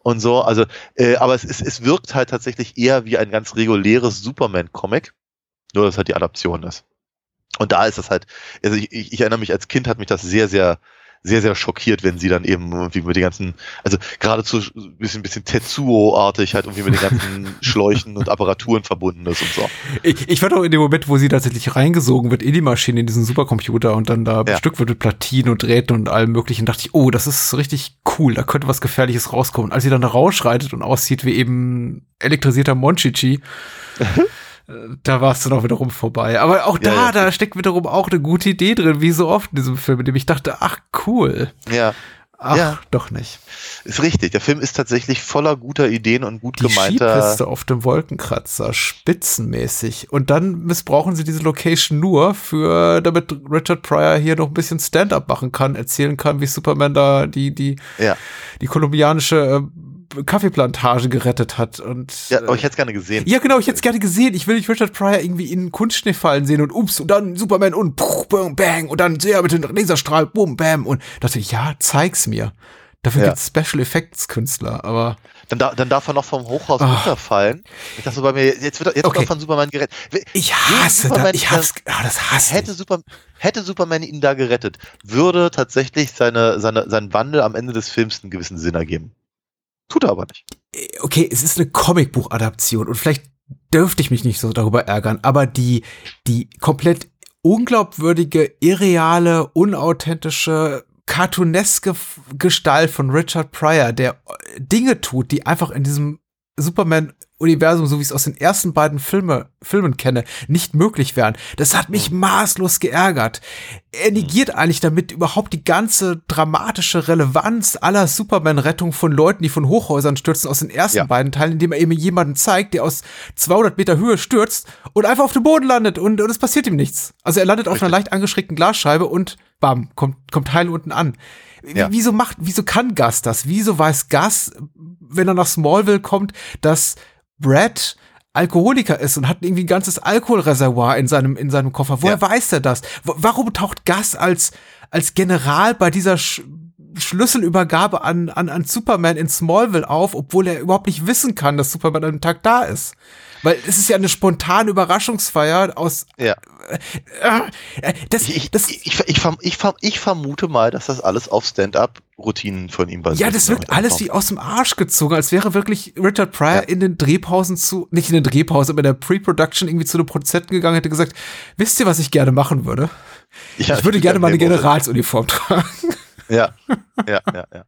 Und so, also, äh, aber es, ist, es wirkt halt tatsächlich eher wie ein ganz reguläres Superman-Comic, nur dass halt die Adaption ist. Und da ist das halt, also ich, ich, ich erinnere mich, als Kind hat mich das sehr, sehr, sehr, sehr schockiert, wenn sie dann eben irgendwie mit den ganzen, also geradezu ein bisschen, bisschen Tetsuo-artig halt irgendwie mit den ganzen Schläuchen und Apparaturen verbunden ist und so. Ich, ich fand auch in dem Moment, wo sie tatsächlich reingesogen wird in die Maschine, in diesen Supercomputer und dann da bestückt wird mit Platinen und Drähten und allem möglichen, dachte ich, oh, das ist richtig cool, da könnte was Gefährliches rauskommen. Als sie dann da rausschreitet und aussieht wie eben elektrisierter Monchichi, da warst du noch wiederum vorbei. Aber auch da, ja. da steckt wiederum auch eine gute Idee drin, wie so oft in diesem Film, in dem ich dachte, ach cool. Ja, Ach, Ja. doch nicht. ist richtig. Der Film ist tatsächlich voller guter Ideen und gut Die gemeinter. Skipiste auf dem Wolkenkratzer, spitzenmäßig. Und dann missbrauchen sie diese Location nur für, damit Richard Pryor hier noch ein bisschen Stand-up machen kann, erzählen kann, wie Superman da die, die, Ja. die kolumbianische äh, Kaffeeplantage gerettet hat. Und, Ja, äh, aber ich hätte es gerne gesehen. Ja, genau, ich hätte es gerne gesehen. Ich will nicht Richard Pryor irgendwie in Kunstschnee fallen sehen und ups, und dann Superman und puh, bang, bang, und dann sehr mit dem Laserstrahl, boom, bam. Und dachte ich, ja, zeig's mir. Dafür Ja. gibt's Special Effects Künstler, aber Dann, da, dann darf er noch vom Hochhaus Ah. runterfallen. Ich dachte so bei mir, jetzt wird er, jetzt Okay. wird er von Superman gerettet. ich hasse da, Superman ich hab's, ah, das hasse Hätte, ich. Super, hätte Superman ihn da gerettet, würde tatsächlich seine, seine, sein Wandel am Ende des Films einen gewissen Sinn ergeben. Tut er aber nicht. Okay, es ist eine Comicbuch-Adaption und vielleicht dürfte ich mich nicht so darüber ärgern, aber die, die komplett unglaubwürdige, irreale, unauthentische, cartooneske Gestalt von Richard Pryor, der äh, Dinge tut, die einfach in diesem Superman-Universum, so wie ich es aus den ersten beiden Filme, Filmen kenne, nicht möglich wären. Das hat mich maßlos geärgert. Er negiert eigentlich damit überhaupt die ganze dramatische Relevanz aller Superman-Rettung von Leuten, die von Hochhäusern stürzen, aus den ersten Ja. beiden Teilen, indem er eben jemanden zeigt, der aus 200 Meter Höhe stürzt und einfach auf dem Boden landet und, und es passiert ihm nichts. Also er landet auf einer leicht angeschrägten Glasscheibe und bam, kommt, kommt heil unten an. Ja. Wieso macht, wieso kann Gus das? Wieso weiß Gus, wenn er nach Smallville kommt, dass Brad Alkoholiker ist und hat irgendwie ein ganzes Alkoholreservoir in seinem, in seinem Koffer. Woher Ja. weiß er das? W warum taucht Gus als, als General bei dieser Sch Schlüsselübergabe an, an, an Superman in Smallville auf, obwohl er überhaupt nicht wissen kann, dass Superman an dem Tag da ist? Weil es ist ja eine spontane Überraschungsfeier aus, Ja. äh, das, Ich, das, ich, ich, ich, ich vermute mal, dass das alles auf Stand-up-Routinen von ihm basiert. Ja, das wirkt alles wie aus dem Arsch gezogen, als wäre wirklich Richard Pryor Ja. in den Drehpausen zu, nicht in den Drehpausen, aber in der Pre-Production irgendwie zu einem Produzenten gegangen, hätte gesagt, wisst ihr, was ich gerne machen würde? Ja, ich würde gerne mal eine General. Generalsuniform tragen. Ja, ja, ja, ja. ja.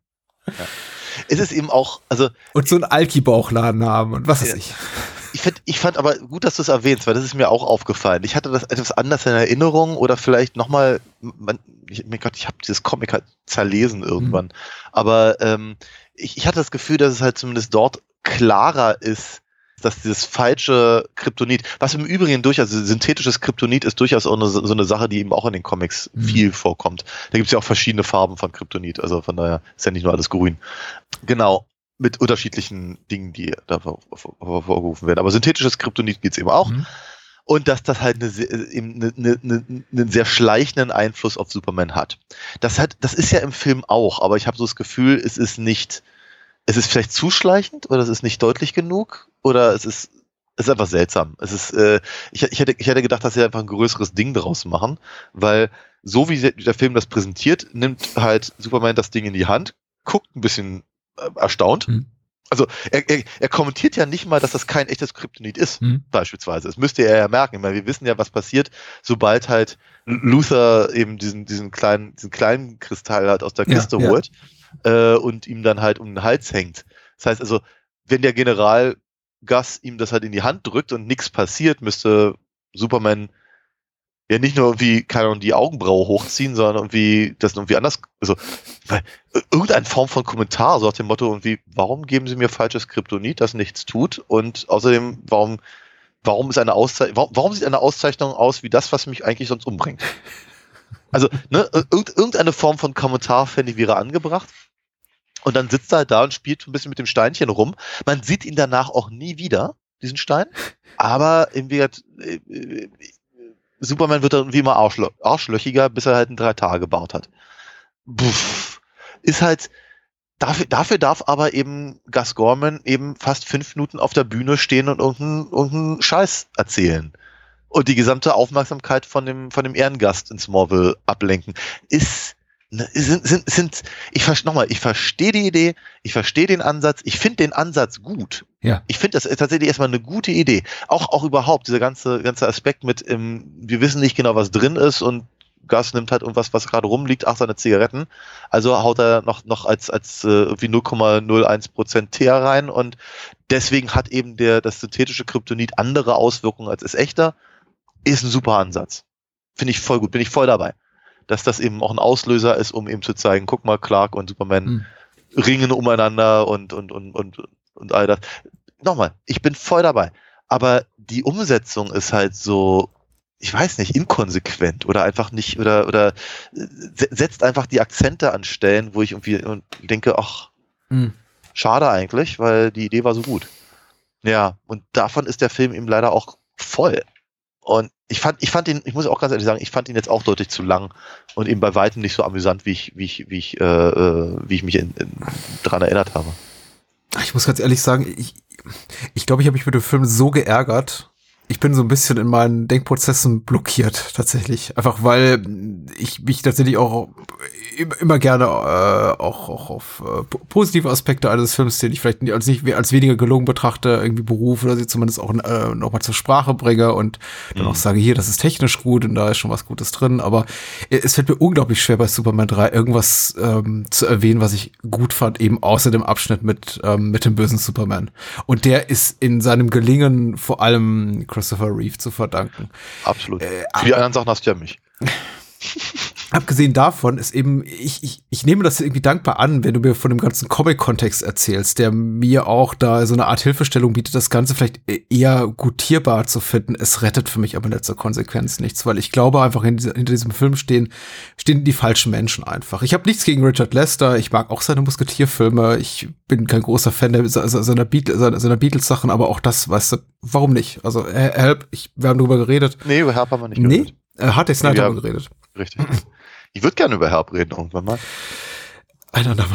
Es ist eben auch, also Und so einen Alki-Bauchladen haben und was weiß ich. Ich, fand aber gut, dass du es erwähnst, weil das ist mir auch aufgefallen. Ich hatte das etwas anders in Erinnerung oder vielleicht nochmal, mein Gott, ich habe dieses Comic halt zerlesen irgendwann. Mhm. Aber ähm, ich, ich hatte das Gefühl, dass es halt zumindest dort klarer ist, dass dieses falsche Kryptonit, was im Übrigen durchaus, also synthetisches Kryptonit ist durchaus auch eine, so eine Sache, die eben auch in den Comics Mhm. viel vorkommt. Da gibt es ja auch verschiedene Farben von Kryptonit, also von daher ist ja nicht nur alles grün. Genau, mit unterschiedlichen Dingen, die da vor- vor- vor- vorgerufen werden. Aber synthetisches Kryptonit gibt's eben auch. Mhm. Und dass das halt eine, sehr- eben eine, eine, eine, einen sehr schleichenden Einfluss auf Superman hat. Das hat, das ist ja im Film auch, aber ich habe so das Gefühl, es ist nicht, es ist vielleicht zu schleichend oder es ist nicht deutlich genug oder es ist, es ist einfach seltsam. Es ist, äh, ich, ich, hätte, ich hätte gedacht, dass sie einfach ein größeres Ding daraus machen, weil so wie der- Film das präsentiert, nimmt halt Superman das Ding in die Hand, guckt ein bisschen äh, erstaunt. Mhm. Also er, er, er kommentiert ja nicht mal, dass das kein echtes Kryptonit ist Mhm. beispielsweise. Das müsste er ja merken, weil wir wissen ja, was passiert, sobald halt Luther eben diesen, diesen kleinen, diesen kleinen Kristall halt aus der Ja, Kiste ja. holt äh, und ihm dann halt um den Hals hängt. Das heißt also, wenn der General Gus ihm das halt in die Hand drückt und nichts passiert, müsste Superman ja nicht nur irgendwie, keine Ahnung, die Augenbraue hochziehen, sondern irgendwie das irgendwie anders, also weil, äh, irgendeine Form von Kommentar, so nach dem Motto irgendwie, warum geben sie mir falsches Kryptonit, das nichts tut und außerdem, warum warum ist eine Auszeichnung, warum, warum sieht eine Auszeichnung aus wie das, was mich eigentlich sonst umbringt? Also, ne, irgend, irgendeine Form von Kommentar fände ich wäre angebracht. Und dann sitzt er halt da und spielt ein bisschen mit dem Steinchen rum. Man sieht ihn danach auch nie wieder, diesen Stein. Aber im Wert, äh, äh, Superman wird dann wie immer arschlö arschlöchiger, bis er halt einen Drei-Tage-Bart hat. Puff. Ist halt, Dafür, dafür darf aber eben Gus Gorman eben fast fünf Minuten auf der Bühne stehen und irgendeinen irgendeinen Scheiß erzählen. Und die gesamte Aufmerksamkeit von dem, von dem Ehrengast in Smallville ablenken. Ist, sind, sind, sind, ich nochmal, ich verstehe die Idee, ich verstehe den Ansatz, ich finde den Ansatz gut. Ja. Ich finde das tatsächlich erstmal eine gute Idee. Auch, auch überhaupt, dieser ganze, ganze Aspekt mit, ähm, wir wissen nicht genau, was drin ist und Gas, nimmt halt irgendwas, was gerade rumliegt, ach, seine Zigaretten. Also haut er noch, noch als, als äh, irgendwie 0,01 Prozent Teer rein und deswegen hat eben der, das synthetische Kryptonit andere Auswirkungen als das echte. Ist ein super Ansatz. Finde ich voll gut, bin ich voll dabei. Dass das eben auch ein Auslöser ist, um eben zu zeigen, guck mal, Clark und Superman Hm. ringen umeinander und, und, und, und, und all das. Nochmal, ich bin voll dabei. Aber die Umsetzung ist halt so, ich weiß nicht, inkonsequent oder einfach nicht, oder, oder se- setzt einfach die Akzente an Stellen, wo ich irgendwie und denke, ach, Hm. schade eigentlich, weil die Idee war so gut. Ja, und davon ist der Film eben leider auch voll. Und ich fand, ich fand ihn, ich muss auch ganz ehrlich sagen, ich fand ihn jetzt auch deutlich zu lang und eben bei weitem nicht so amüsant, wie ich, wie ich, wie ich, äh, äh, wie ich mich in, in, dran erinnert habe. Ich muss ganz ehrlich sagen, ich ich, glaube, ich habe mich mit dem Film so geärgert. Ich bin so ein bisschen in meinen Denkprozessen blockiert, tatsächlich. Einfach weil ich mich tatsächlich auch immer, gerne äh, auch, auch auf äh, po- positive Aspekte eines Films, den ich vielleicht als, nicht als weniger gelungen betrachte, irgendwie berufe oder sie zumindest auch äh, nochmal zur Sprache bringe und dann auch sage, hier, das ist technisch gut und da ist schon was Gutes drin. Aber es fällt mir unglaublich schwer bei Superman 3 irgendwas ähm, zu erwähnen, was ich gut fand, eben außer dem Abschnitt mit, ähm, mit dem bösen Superman. Und der ist in seinem Gelingen vor allem Christopher Reeve zu verdanken. Absolut. Äh, Für die anderen Sachen hast du ja mich. Abgesehen davon ist eben, ich, ich, ich nehme das irgendwie dankbar an, wenn du mir von dem ganzen Comic-Kontext erzählst, der mir auch da so eine Art Hilfestellung bietet, das Ganze vielleicht eher gutierbar zu finden. Es rettet für mich aber in letzter Konsequenz nichts, weil ich glaube einfach, hinter diesem Film stehen, stehen die falschen Menschen einfach. Ich habe nichts gegen Richard Lester, ich mag auch seine Musketierfilme, ich bin kein großer Fan der, seiner, Beatles, seiner, Beatles-Sachen, aber auch das, weißt du, warum nicht? Also, äh, Help, ich, wir haben drüber geredet. Nee, über Herb haben wir nicht Nee, geredet. äh, Hard Day Night Ja. haben wir geredet. Richtig. Ich würde gerne über Herb reden irgendwann mal. Einer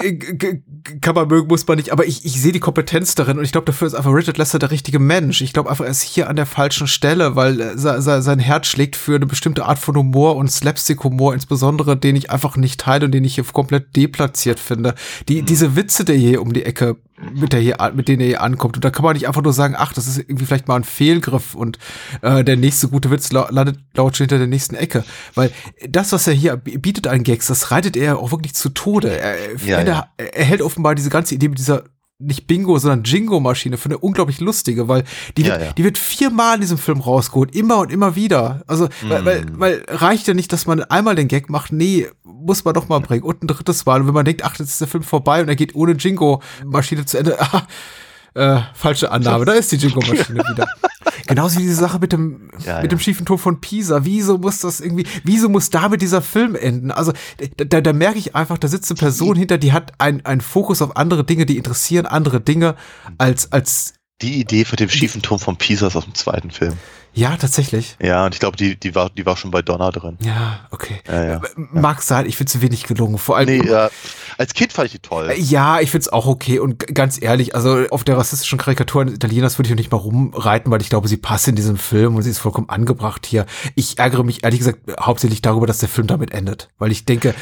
g- Kann man mögen, muss man nicht, aber ich, ich sehe die Kompetenz darin und ich glaube, dafür ist einfach Richard Lester der richtige Mensch. Ich glaube einfach, er ist hier an der falschen Stelle, weil äh, se- se- sein Herz schlägt für eine bestimmte Art von Humor und Slapstick-Humor, insbesondere den ich einfach nicht teile und den ich hier komplett deplatziert finde. Die, diese Witze, der hier um die Ecke mit der hier, mit denen er hier ankommt. Und da kann man nicht einfach nur sagen, ach, das ist irgendwie vielleicht mal ein Fehlgriff und äh, der nächste gute Witz landet laut schon hinter der nächsten Ecke. Weil das, was er hier bietet an Gags, das reitet er auch wirklich zu Tode. Er, Ja, er, ja. er hält offenbar diese ganze Idee mit dieser nicht Bingo, sondern Jingo-Maschine für eine unglaublich lustige, weil die, Ja, wird, ja. die wird viermal in diesem Film rausgeholt, immer und immer wieder. Also, weil, weil, Mm. weil reicht ja nicht, dass man einmal den Gag macht, nee, muss man doch mal bringen. Und ein drittes Mal. Und wenn man denkt, ach, jetzt ist der Film vorbei und er geht ohne Jingo-Maschine zu Ende, ah, äh, falsche Annahme, da ist die Jingo-Maschine wieder. Genauso wie diese Sache mit dem, Ja, mit ja. dem schiefen Turm von Pisa. Wieso muss das irgendwie, wieso muss damit dieser Film enden? Also, da, da, da merke ich einfach, da sitzt eine Person hinter, die hat ein- einen Fokus auf andere Dinge, die interessieren andere Dinge als, als, Die Idee für den schiefen Turm von Pisa ist aus dem zweiten Film. Ja, tatsächlich. Ja, und ich glaube, die, die, war, die war schon bei Donner drin. Ja, okay. Ja, ja. Mag sein, ich finde zu wenig gelungen. Vor allem, Nee, ja, als Kind fand ich die toll. Ja, ich find's auch okay und ganz ehrlich, also auf der rassistischen Karikatur eines Italieners würde ich auch nicht mal rumreiten, weil ich glaube, sie passt in diesen Film und sie ist vollkommen angebracht hier. Ich ärgere mich ehrlich gesagt hauptsächlich darüber, dass der Film damit endet, weil ich denke,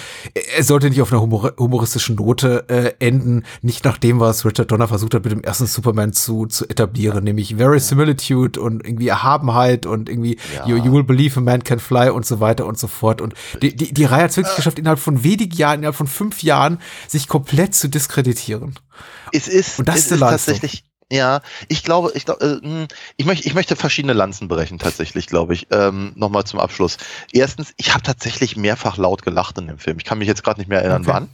er sollte nicht auf einer humor humoristischen Note äh, enden, nicht nach dem, was Richard Donner versucht hat, mit dem ersten Superman zu, zu etablieren, nämlich Verisimilitude und irgendwie Erhabenheit und irgendwie Ja. you, you will believe a man can fly und so weiter und so fort. Und die, die, die Reihe hat es wirklich geschafft, innerhalb von wenigen Jahren, innerhalb von fünf Jahren, sich komplett zu diskreditieren. Es ist, Und das es ist Leistung. tatsächlich, ja, ich glaube, ich glaube, äh, mh, ich möchte, ich möchte verschiedene Lanzen brechen, tatsächlich, glaube ich. Ähm, Nochmal zum Abschluss. Erstens, ich habe tatsächlich mehrfach laut gelacht in dem Film. Ich kann mich jetzt gerade nicht mehr erinnern, Okay. wann.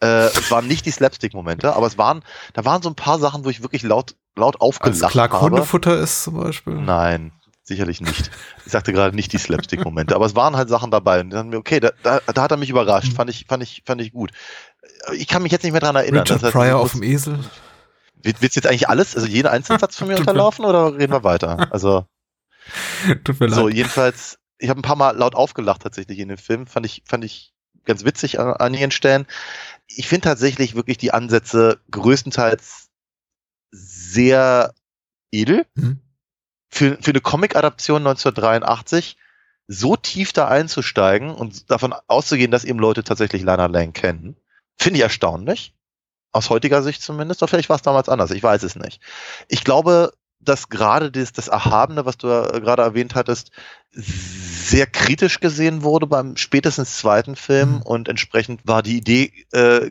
Äh, es waren nicht die Slapstick-Momente, aber es waren, da waren so ein paar Sachen, wo ich wirklich laut, laut Als aufgelacht Clark habe. Hundefutter ist zum Beispiel. Nein, sicherlich nicht. Ich sagte gerade nicht die Slapstick-Momente, aber es waren halt Sachen dabei. Und dann, okay, da, da, da hat er mich überrascht. Mhm. Fand ich, fand ich, fand ich gut. Ich kann mich jetzt nicht mehr dran erinnern. Richard Das heißt, Pryor auf dem Esel. Wird willst du jetzt eigentlich alles, also jeden einzelnen Satz von mir unterlaufen oder reden wir weiter? Also, Tut mir so, leid. jedenfalls, ich habe ein paar Mal laut aufgelacht tatsächlich in dem Film. Fand ich, fand ich ganz witzig an, an ihren Stellen. Ich finde tatsächlich wirklich die Ansätze größtenteils sehr edel. Mhm. Für, für eine Comic-Adaption 1983 so tief da einzusteigen und davon auszugehen, dass eben Leute tatsächlich Lana Lang kennen, finde ich erstaunlich. Aus heutiger Sicht zumindest. Oder vielleicht war es damals anders. Ich weiß es nicht. Ich glaube, dass gerade das, das Erhabene, was du ja gerade erwähnt hattest, sehr kritisch gesehen wurde beim spätestens zweiten Film Mhm. und entsprechend war die Idee äh,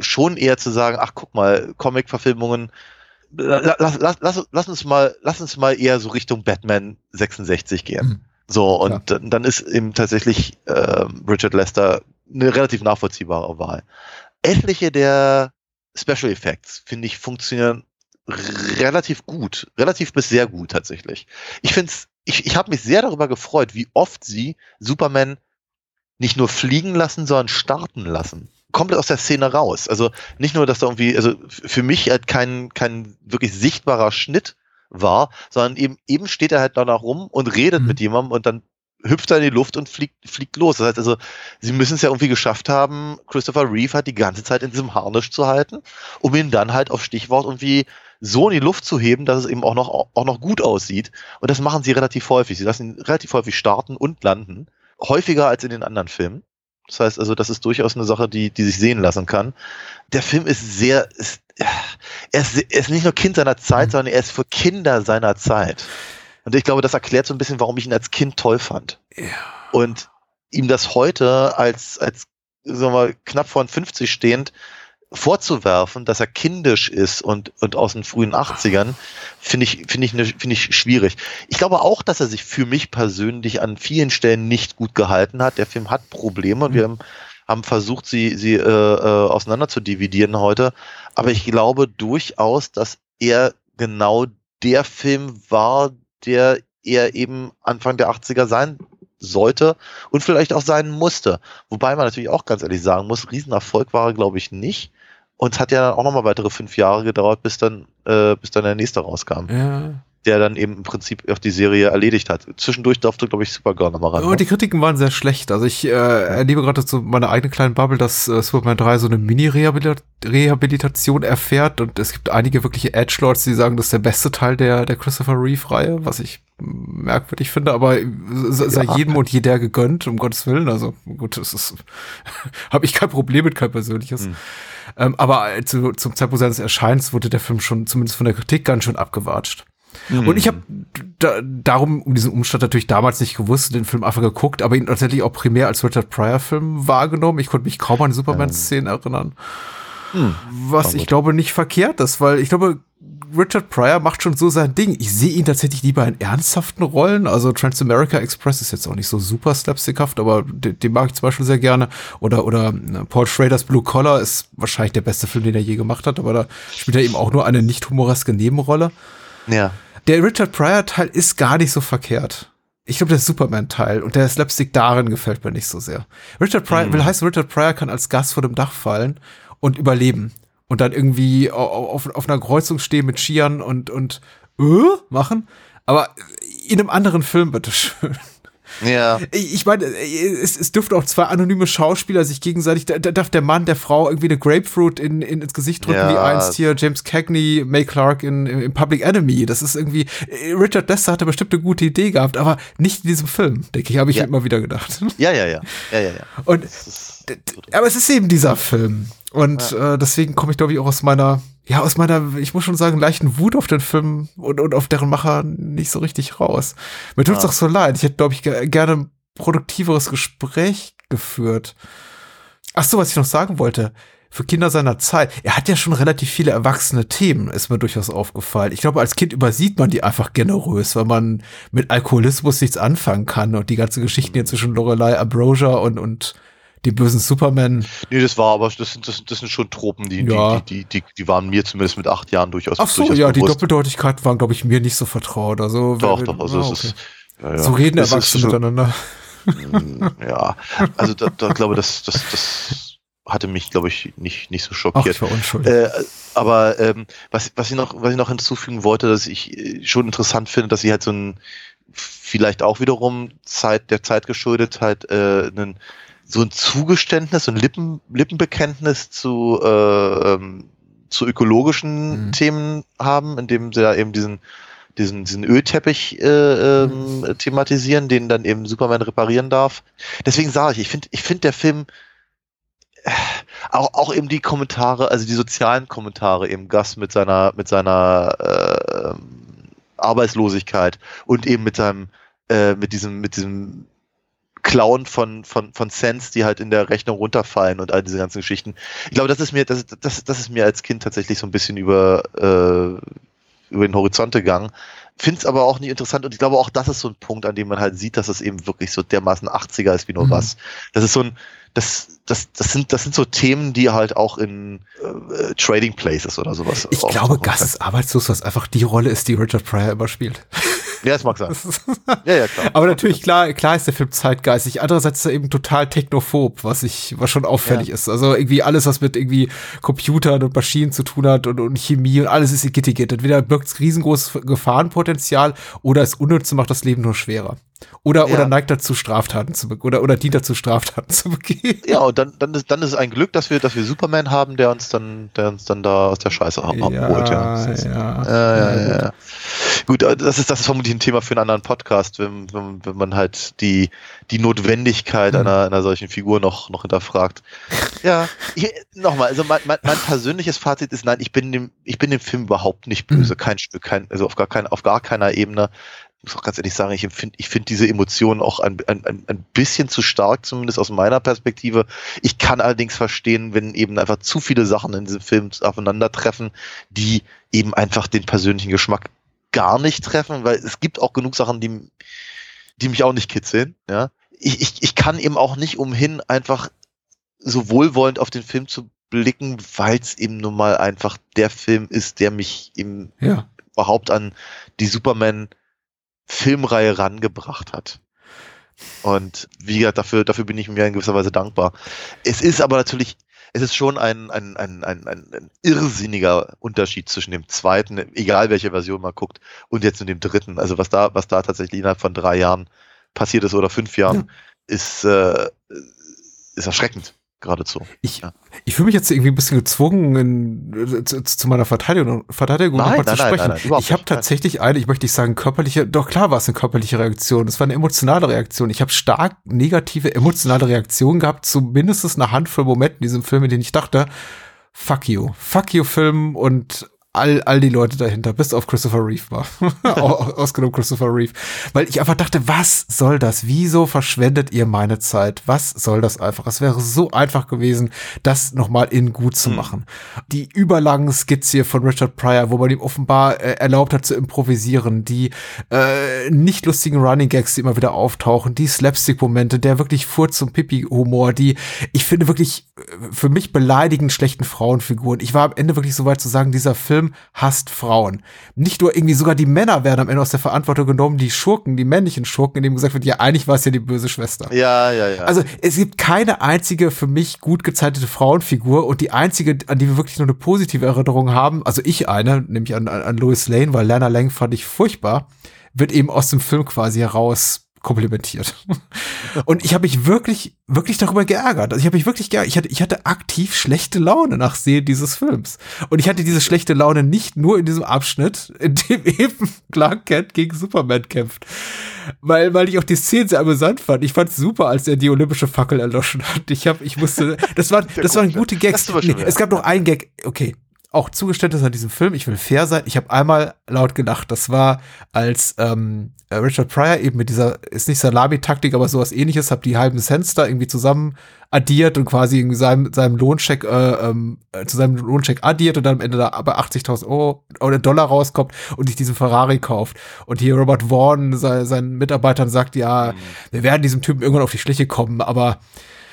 schon eher zu sagen, ach guck mal, Comic-Verfilmungen, lass, lass, lass, lass uns mal, lass uns mal eher so Richtung Batman 66 gehen. Mhm. So, und Klar. dann, ist eben tatsächlich ähm, Richard Lester eine relativ nachvollziehbare Wahl. Etliche der Special Effects, finde ich, funktionieren relativ gut, relativ bis sehr gut tatsächlich. Ich finde ich, ich habe mich sehr darüber gefreut, wie oft sie Superman nicht nur fliegen lassen, sondern starten lassen. Komplett aus der Szene raus. Also nicht nur, dass da irgendwie, also für mich halt kein, kein wirklich sichtbarer Schnitt war, sondern eben, eben steht er halt da noch rum und redet Mhm. mit jemandem und dann hüpft er in die Luft und fliegt, fliegt los. Das heißt also, sie müssen es ja irgendwie geschafft haben, Christopher Reeve halt die ganze Zeit in diesem Harnisch zu halten, um ihn dann halt auf Stichwort irgendwie so in die Luft zu heben, dass es eben auch noch, auch noch gut aussieht. Und das machen sie relativ häufig. Sie lassen ihn relativ häufig starten und landen. Häufiger als in den anderen Filmen. Das heißt also, das ist durchaus eine Sache, die, die sich sehen lassen kann. Der Film ist sehr, ist, er, ist, er ist nicht nur Kind seiner Zeit, sondern er ist für Kinder seiner Zeit. Und ich glaube, das erklärt so ein bisschen, warum ich ihn als Kind toll fand. Und ihm das heute als, als sagen wir, mal, knapp vor 50 stehend vorzuwerfen, dass er kindisch ist und, und aus den frühen 80ern, finde ich, finde ich, ne- finde ich schwierig. Ich glaube auch, dass er sich für mich persönlich an vielen Stellen nicht gut gehalten hat. Der Film hat Probleme und wir haben, haben versucht, sie, sie äh, äh, auseinander zu dividieren heute. Aber ich glaube durchaus, dass er genau der Film war, der er eben Anfang der 80er sein sollte und vielleicht auch sein musste. Wobei man natürlich auch ganz ehrlich sagen muss, Riesenerfolg war er, glaube ich, nicht. Und es hat ja dann auch nochmal weitere fünf Jahre gedauert, bis dann, äh, bis dann der nächste rauskam, Ja. der dann eben im Prinzip auch die Serie erledigt hat. Zwischendurch durfte, glaube ich, Supergirl nochmal ran. Und ne? die Kritiken waren sehr schlecht. Also ich äh, erlebe gerade so meine eigene kleine Bubble, dass äh, Superman 3 so eine Mini-Rehabilitation erfährt und es gibt einige wirkliche Edgelords, die sagen, das ist der beste Teil der, der Christopher Reeve-Reihe, was ich merkwürdig finde, aber sei sei Ja. jedem und jeder gegönnt, um Gottes Willen. Also gut, das ist, habe ich kein Problem mit, kein persönliches. Hm. Ähm, aber äh, zu, zum Zeitpunkt seines Erscheinens wurde der Film schon zumindest von der Kritik ganz schön abgewatscht. Und ich habe da, darum um diesen Umstand natürlich damals nicht gewusst, den Film einfach geguckt, aber ihn tatsächlich auch primär als Richard Pryor-Film wahrgenommen. Ich konnte mich kaum an Superman-Szenen erinnern. Was ich glaube nicht verkehrt ist, weil ich glaube, Richard Pryor macht schon so sein Ding. Ich sehe ihn tatsächlich lieber in ernsthaften Rollen. Also Transamerica Express ist jetzt auch nicht so super slapstickhaft, aber den, den mag ich zum Beispiel sehr gerne. Oder, oder äh, Paul Schraders Blue Collar ist wahrscheinlich der beste Film, den er je gemacht hat, aber da spielt er eben auch nur eine nicht humoreske Nebenrolle. Ja. Der Richard Pryor-Teil ist gar nicht so verkehrt. Ich glaube, der Superman-Teil und der Slapstick darin gefällt mir nicht so sehr. Richard Pryor, will heißen, Richard Pryor kann als Gast vor dem Dach fallen und überleben. Und dann irgendwie au- au- auf, auf einer Kreuzung stehen mit Skiern und, und äh, machen. Aber in einem anderen Film, bitteschön. Ja. Ich meine, es, es dürften auch zwei anonyme Schauspieler sich gegenseitig, da, da darf der Mann der Frau irgendwie eine Grapefruit in, in, ins Gesicht drücken, Ja. wie einst hier James Cagney, May Clark in, in, Public Enemy. Das ist irgendwie, Richard Lester hatte bestimmt eine gute Idee gehabt, aber nicht in diesem Film, denke ich, habe ich Ja. immer wieder gedacht. Ja, ja, ja. Ja, ja, ja. Und, aber es ist eben dieser Film. Und äh, deswegen komme ich, glaube ich, auch aus meiner, ja, aus meiner, ich muss schon sagen, leichten Wut auf den Film und, und auf deren Macher nicht so richtig raus. Mir tut's Ja. auch so leid. Ich hätte, glaube ich, ge gerne ein produktiveres Gespräch geführt. Ach so, was ich noch sagen wollte. Für Kinder seiner Zeit. Er hat ja schon relativ viele erwachsene Themen, ist mir durchaus aufgefallen. Ich glaube, als Kind übersieht man die einfach generös, weil man mit Alkoholismus nichts anfangen kann und die ganze Geschichte hier zwischen Lorelei Ambrosia und, und dem bösen Superman. Nee, das war aber, das sind, das, sind- das sind schon Tropen, die, Ja. die, die, die, die waren mir zumindest mit acht Jahren durchaus Ach so, durchaus ja, die bewusst. Doppeldeutigkeiten waren, glaube ich, mir nicht so vertraut. Also, Doch, doch, also ah, es okay. ist, ja, ja. So reden ist Erwachsene miteinander. Ja, also da, da glaube das, das, das hatte mich, glaube ich, nicht, nicht so Ach, schockiert. ich war unschuldig. Äh, aber ähm, was, was, ich noch, was ich noch hinzufügen wollte, dass ich äh, schon interessant finde, dass sie halt so ein, vielleicht auch wiederum Zeit, der Zeit geschuldet, halt äh, einen, so ein Zugeständnis, so ein Lippen, Lippenbekenntnis zu, äh, ähm, zu ökologischen Mhm. Themen haben, indem sie da eben diesen, diesen, diesen Ölteppich äh, ähm, thematisieren, den dann eben Superman reparieren darf. Deswegen sage ich, ich finde, ich finde der Film äh, auch, auch eben die Kommentare, also die sozialen Kommentare, eben Gus mit seiner, mit seiner äh, ähm, Arbeitslosigkeit und eben mit seinem, äh, mit diesem, mit diesem Clown von, von, von Cents, die halt in der Rechnung runterfallen und all diese ganzen Geschichten. Ich glaube, das ist mir, das, das, das ist mir als Kind tatsächlich so ein bisschen über, äh, über den Horizont gegangen. Finde es aber auch nicht interessant und ich glaube auch, das ist so ein Punkt, an dem man halt sieht, dass es eben wirklich so dermaßen 80er ist wie nur Mhm. was. Das ist so ein, das, das, das sind, das sind so Themen, die halt auch in äh, Trading Places oder sowas. Ich glaube, Gus ist arbeitslos, was einfach die Rolle ist, die Richard Pryor immer spielt. Ja, das mag sein. Ja, ja, klar. Aber natürlich, klar, klar ist der Film zeitgeistig. Andererseits ist er eben total technophob, was ich, was schon auffällig ist. Also irgendwie alles, was mit irgendwie Computern und Maschinen zu tun hat und, und Chemie und alles ist Igitt. Entweder birgt es riesengroßes Gefahrenpotenzial oder es unnütz und macht das Leben nur schwerer. Oder, Ja. oder neigt dazu, Straftaten zu begehen, oder, oder dient dazu, Straftaten zu begehen. Ja, und dann, dann, ist, dann ist es ein Glück, dass wir, dass wir Superman haben, der uns dann, der uns dann da aus der Scheiße abholt. Ja, Das ist- ja. Ja, ja, ja, ja. Gut, äh, das ist, das ist vermutlich ein Thema für einen anderen Podcast, wenn, wenn, wenn man halt die, die Notwendigkeit einer, einer solchen Figur noch, noch hinterfragt. Ja, nochmal, also mein, mein, mein persönliches Fazit ist, nein, ich bin dem, ich bin dem Film überhaupt nicht böse, kein Stück, kein, also auf gar kein, auf gar keiner Ebene. Ich muss auch ganz ehrlich sagen, ich finde, ich finde diese Emotionen auch ein, ein, ein, bisschen zu stark, zumindest aus meiner Perspektive. Ich kann allerdings verstehen, wenn eben einfach zu viele Sachen in diesem Film aufeinandertreffen, die eben einfach den persönlichen Geschmack gar nicht treffen, weil es gibt auch genug Sachen, die, die mich auch nicht kitzeln. Ja? Ich, ich, ich kann eben auch nicht umhin, einfach so wohlwollend auf den Film zu blicken, weil es eben nun mal einfach der Film ist, der mich eben Ja. überhaupt an die Superman-Filmreihe rangebracht hat. Und wie gesagt, dafür, dafür bin ich mir in gewisser Weise dankbar. Es ist aber natürlich, es ist schon ein, ein, ein, ein, ein, irrsinniger Unterschied zwischen dem zweiten, egal welche Version man guckt, und jetzt in dem dritten. Also was da, was da tatsächlich innerhalb von drei Jahren passiert ist oder fünf Jahren, ist, äh, ist erschreckend geradezu. Ich, Ja. ich fühle mich jetzt irgendwie ein bisschen gezwungen, in, zu, zu meiner Verteidigung, Verteidigung Nein, nochmal zu nein, nein, sprechen. nein, nein, ich habe tatsächlich eine, ich möchte nicht sagen körperliche, doch klar war es eine körperliche Reaktion. Es war eine emotionale Reaktion. Ich habe stark negative emotionale Reaktionen gehabt zu mindestens einer Handvoll Momenten in diesem Film, in denen ich dachte, fuck you, fuck you Film und all, all die Leute dahinter, bis auf Christopher Reeve war. Au- Ausgenommen Christopher Reeve. Weil ich einfach dachte, was soll das? Wieso verschwendet ihr meine Zeit? Was soll das einfach? Es wäre so einfach gewesen, das nochmal in gut zu machen. Die überlangen Skizze von Richard Pryor, wo man ihm offenbar äh, erlaubt hat zu improvisieren, die äh, nicht lustigen Running Gags, die immer wieder auftauchen, die Slapstick-Momente, der wirklich Furz- und Pipi-Humor, die ich finde wirklich äh, für mich beleidigend schlechten Frauenfiguren. Ich war am Ende wirklich so weit zu sagen, dieser Film hasst Frauen. Nicht nur irgendwie, sogar die Männer werden am Ende aus der Verantwortung genommen, die Schurken, die männlichen Schurken, in dem gesagt wird, ja, eigentlich war es ja die böse Schwester. Ja, ja, ja. Also es gibt keine einzige für mich gut gezeichnete Frauenfigur und die einzige, an die wir wirklich nur eine positive Erinnerung haben, also ich eine, nämlich an, an Lois Lane, weil Lana Lang fand ich furchtbar, wird eben aus dem Film quasi heraus komplimentiert. Und ich habe mich wirklich, wirklich darüber geärgert. Also ich habe mich wirklich geärgert. Ich hatte, ich hatte aktiv schlechte Laune nach Sehen dieses Films. Und ich hatte diese schlechte Laune nicht nur in diesem Abschnitt, in dem eben Clark Kent gegen Superman kämpft. Weil, weil ich auch die Szene sehr amüsant fand. Ich fand es super, als er die olympische Fackel erloschen hat. Ich habe, ich musste, das waren, das waren gute Gags. Nee, es gab noch einen Gag, okay. Auch Zugeständnis an diesem Film, ich will fair sein. Ich habe einmal laut gelacht. Das war, als ähm, äh, Richard Pryor eben mit dieser, ist nicht Salami-Taktik, aber sowas ähnliches, hab die halben Cents da irgendwie zusammen addiert und quasi irgendwie seinem, seinem Lohncheck, äh, ähm, äh, zu seinem Lohncheck addiert und dann am Ende da bei 80.000 Euro oder Dollar rauskommt und sich diesen Ferrari kauft. Und hier Robert Vaughn sei, seinen Mitarbeitern sagt, ja, wir werden diesem Typen irgendwann auf die Schliche kommen, aber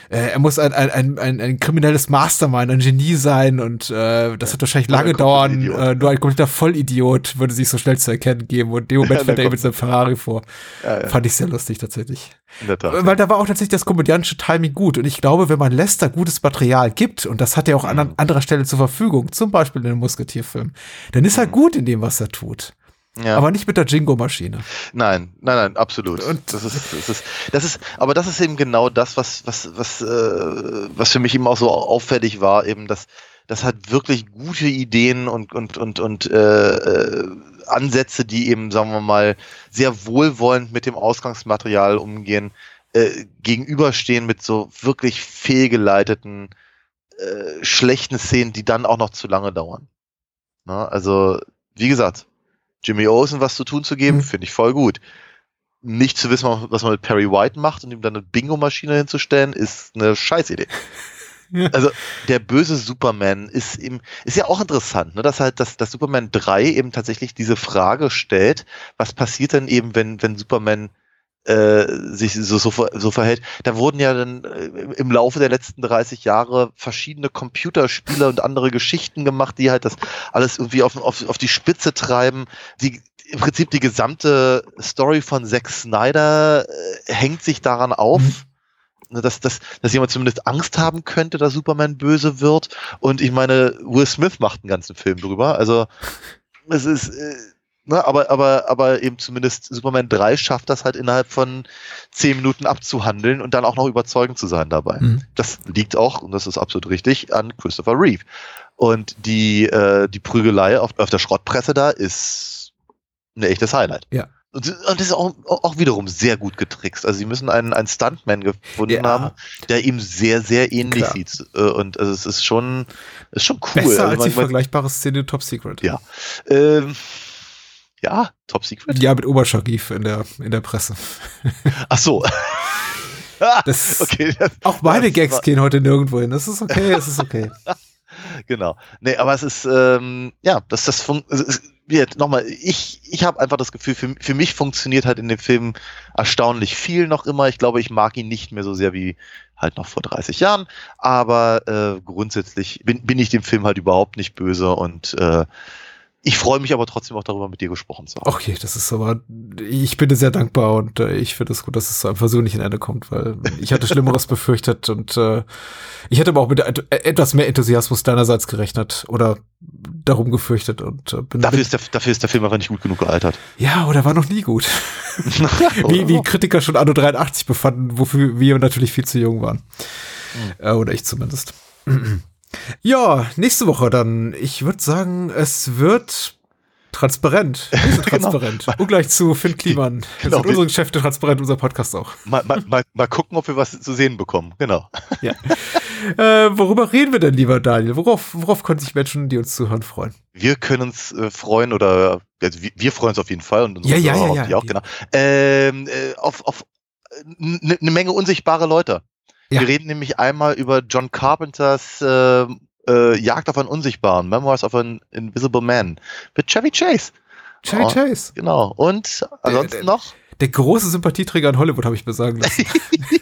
äh, er muss ein, ein, ein, ein, kriminelles Mastermind, ein Genie sein und äh, das wird wahrscheinlich lange dauern. Äh, nur ein kompletter Vollidiot würde sich so schnell zu erkennen geben und in dem Moment Ja, fährt er eben mit seinem Ferrari vor. Ja, ja. Fand ich sehr lustig tatsächlich. Tat. Weil da war auch tatsächlich das komödiantische Timing gut. Und ich glaube, wenn man Lester gutes Material gibt, und das hat er auch Mhm. an anderer Stelle zur Verfügung, zum Beispiel in dem Musketierfilm, dann ist er Mhm. gut in dem, was er tut. Ja. Aber nicht mit der Jingo-Maschine. Nein, nein, nein, absolut. Und- das ist, das ist, das ist, aber das ist eben genau das, was, was, was, äh, was für mich eben auch so auffällig war, eben, dass, das hat wirklich gute Ideen und, und, und, und äh, äh, Ansätze, die eben, sagen wir mal, sehr wohlwollend mit dem Ausgangsmaterial umgehen, äh, gegenüberstehen mit so wirklich fehlgeleiteten, äh, schlechten Szenen, die dann auch noch zu lange dauern. Na, also, wie gesagt, Jimmy Olsen was zu tun zu geben, finde ich voll gut. Nicht zu wissen, was man mit Perry White macht und ihm dann eine Bingo-Maschine hinzustellen, ist eine Scheißidee. Also der böse Superman ist eben, ist ja auch interessant, ne, dass halt, dass, dass Superman 3 eben tatsächlich diese Frage stellt, was passiert denn eben, wenn, wenn Superman äh, sich so, so, so verhält. Da wurden ja dann äh, im Laufe der letzten 30 Jahre verschiedene Computerspiele und andere Geschichten gemacht, die halt das alles irgendwie auf, auf, auf die Spitze treiben. Die, im Prinzip die gesamte Story von Zack Snyder äh, hängt sich daran auf. Mhm Ne, dass, dass, dass jemand zumindest Angst haben könnte, dass Superman böse wird. Und ich meine, Will Smith macht einen ganzen Film drüber. Also es ist, äh, ne, aber, aber, aber eben zumindest Superman 3 schafft das halt innerhalb von zehn Minuten abzuhandeln und dann auch noch überzeugend zu sein dabei. Mhm. Das liegt auch, und das ist absolut richtig, an Christopher Reeve. Und die, äh, die Prügelei auf, auf der Schrottpresse da ist ein echtes Highlight. Ja. Und, das ist auch, auch wiederum sehr gut getrickst. Also sie müssen einen, einen Stuntman gefunden ja. haben, der ihm sehr, sehr ähnlich Klar. sieht. Äh, und also es ist schon, ist schon cool. Besser also als die vergleichbare Szene Top Secret. Ja. Ähm, ja, Top Secret. Ja, mit Oberscharif in der, in der Presse. Ach so. das, okay, das, auch meine Gags war, gehen heute nirgendwo hin. Das ist okay, es ist okay. genau. Nee, aber es ist, ähm, ja, dass das, das nochmal, ich, ich habe einfach das Gefühl, für, für mich funktioniert halt in dem Film erstaunlich viel noch immer. Ich glaube, ich mag ihn nicht mehr so sehr wie halt noch vor 30 Jahren, aber äh, grundsätzlich bin, bin ich dem Film halt überhaupt nicht böse und äh, ich freue mich aber trotzdem auch darüber, mit dir gesprochen zu haben. Okay, das ist aber, ich bin dir sehr dankbar und äh, ich finde es gut, dass es zu einem versöhnlichen Ende kommt, weil ich hatte Schlimmeres befürchtet und äh, ich hätte aber auch mit et etwas mehr Enthusiasmus deinerseits gerechnet oder darum gefürchtet und äh, bin, dafür, ist der, dafür ist der Film einfach nicht gut genug gealtert. Ja, oder war noch nie gut. wie, wie Kritiker schon Anno 83 befanden, wofür wir natürlich viel zu jung waren. Mhm. Äh, oder ich zumindest. Ja, nächste Woche dann. Ich würde sagen, es wird transparent. Sind genau. transparent. genau. Ungleich zu Finn Kliman. Genau. Sind unsere Geschäfte transparent, unser Podcast auch. Mal, mal, mal, mal gucken, ob wir was zu sehen bekommen. Genau. Ja. äh, worüber reden wir denn, lieber Daniel? Worauf, worauf können sich Menschen, die uns zuhören, freuen? Wir können uns äh, freuen oder also wir, wir, freuen uns auf jeden Fall und unsere ja, ja, ja, ja, auch, genau. Ähm, äh, auf, auf eine ne Menge unsichtbare Leute. Ja. Wir reden nämlich einmal über John Carpenters äh, äh, Jagd auf einen Unsichtbaren, Memoirs of an Invisible Man mit Chevy Chase. Chevy oh, Chase. Genau. Und ansonsten der, der, noch? Der große Sympathieträger in Hollywood, habe ich mir sagen lassen.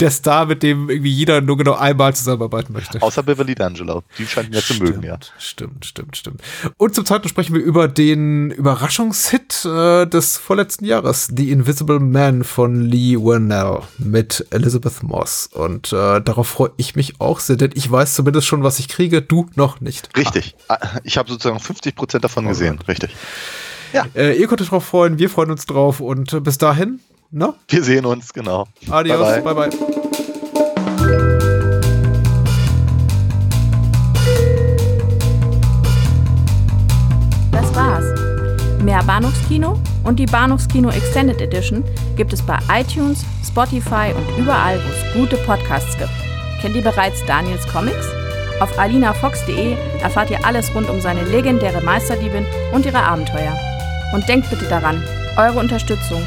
der Star, mit dem irgendwie jeder nur genau einmal zusammenarbeiten möchte. Außer Beverly D'Angelo. Die scheint mir zu mögen, ja. Stimmt, stimmt, stimmt. Und zum zweiten sprechen wir über den Überraschungshit äh, des vorletzten Jahres, The Invisible Man von Lee Whannell mit Elizabeth Moss. Und äh, darauf freue ich mich auch sehr, denn ich weiß zumindest schon, was ich kriege, du noch nicht. Richtig. Ah. Ich habe sozusagen 50 Prozent davon oh, gesehen. Richtig. Ja. Äh, ihr könnt euch drauf freuen, wir freuen uns drauf und äh, bis dahin, ne? Wir sehen uns, genau. Adios, bye bye. bye, bye. Das war's. Mehr Bahnhofskino und die Bahnhofskino Extended Edition gibt es bei iTunes, Spotify und überall, wo es gute Podcasts gibt. Kennt ihr bereits Daniels Comics? Auf alinafox.de erfahrt ihr alles rund um seine legendäre Meisterdiebin und ihre Abenteuer. Und denkt bitte daran, eure Unterstützung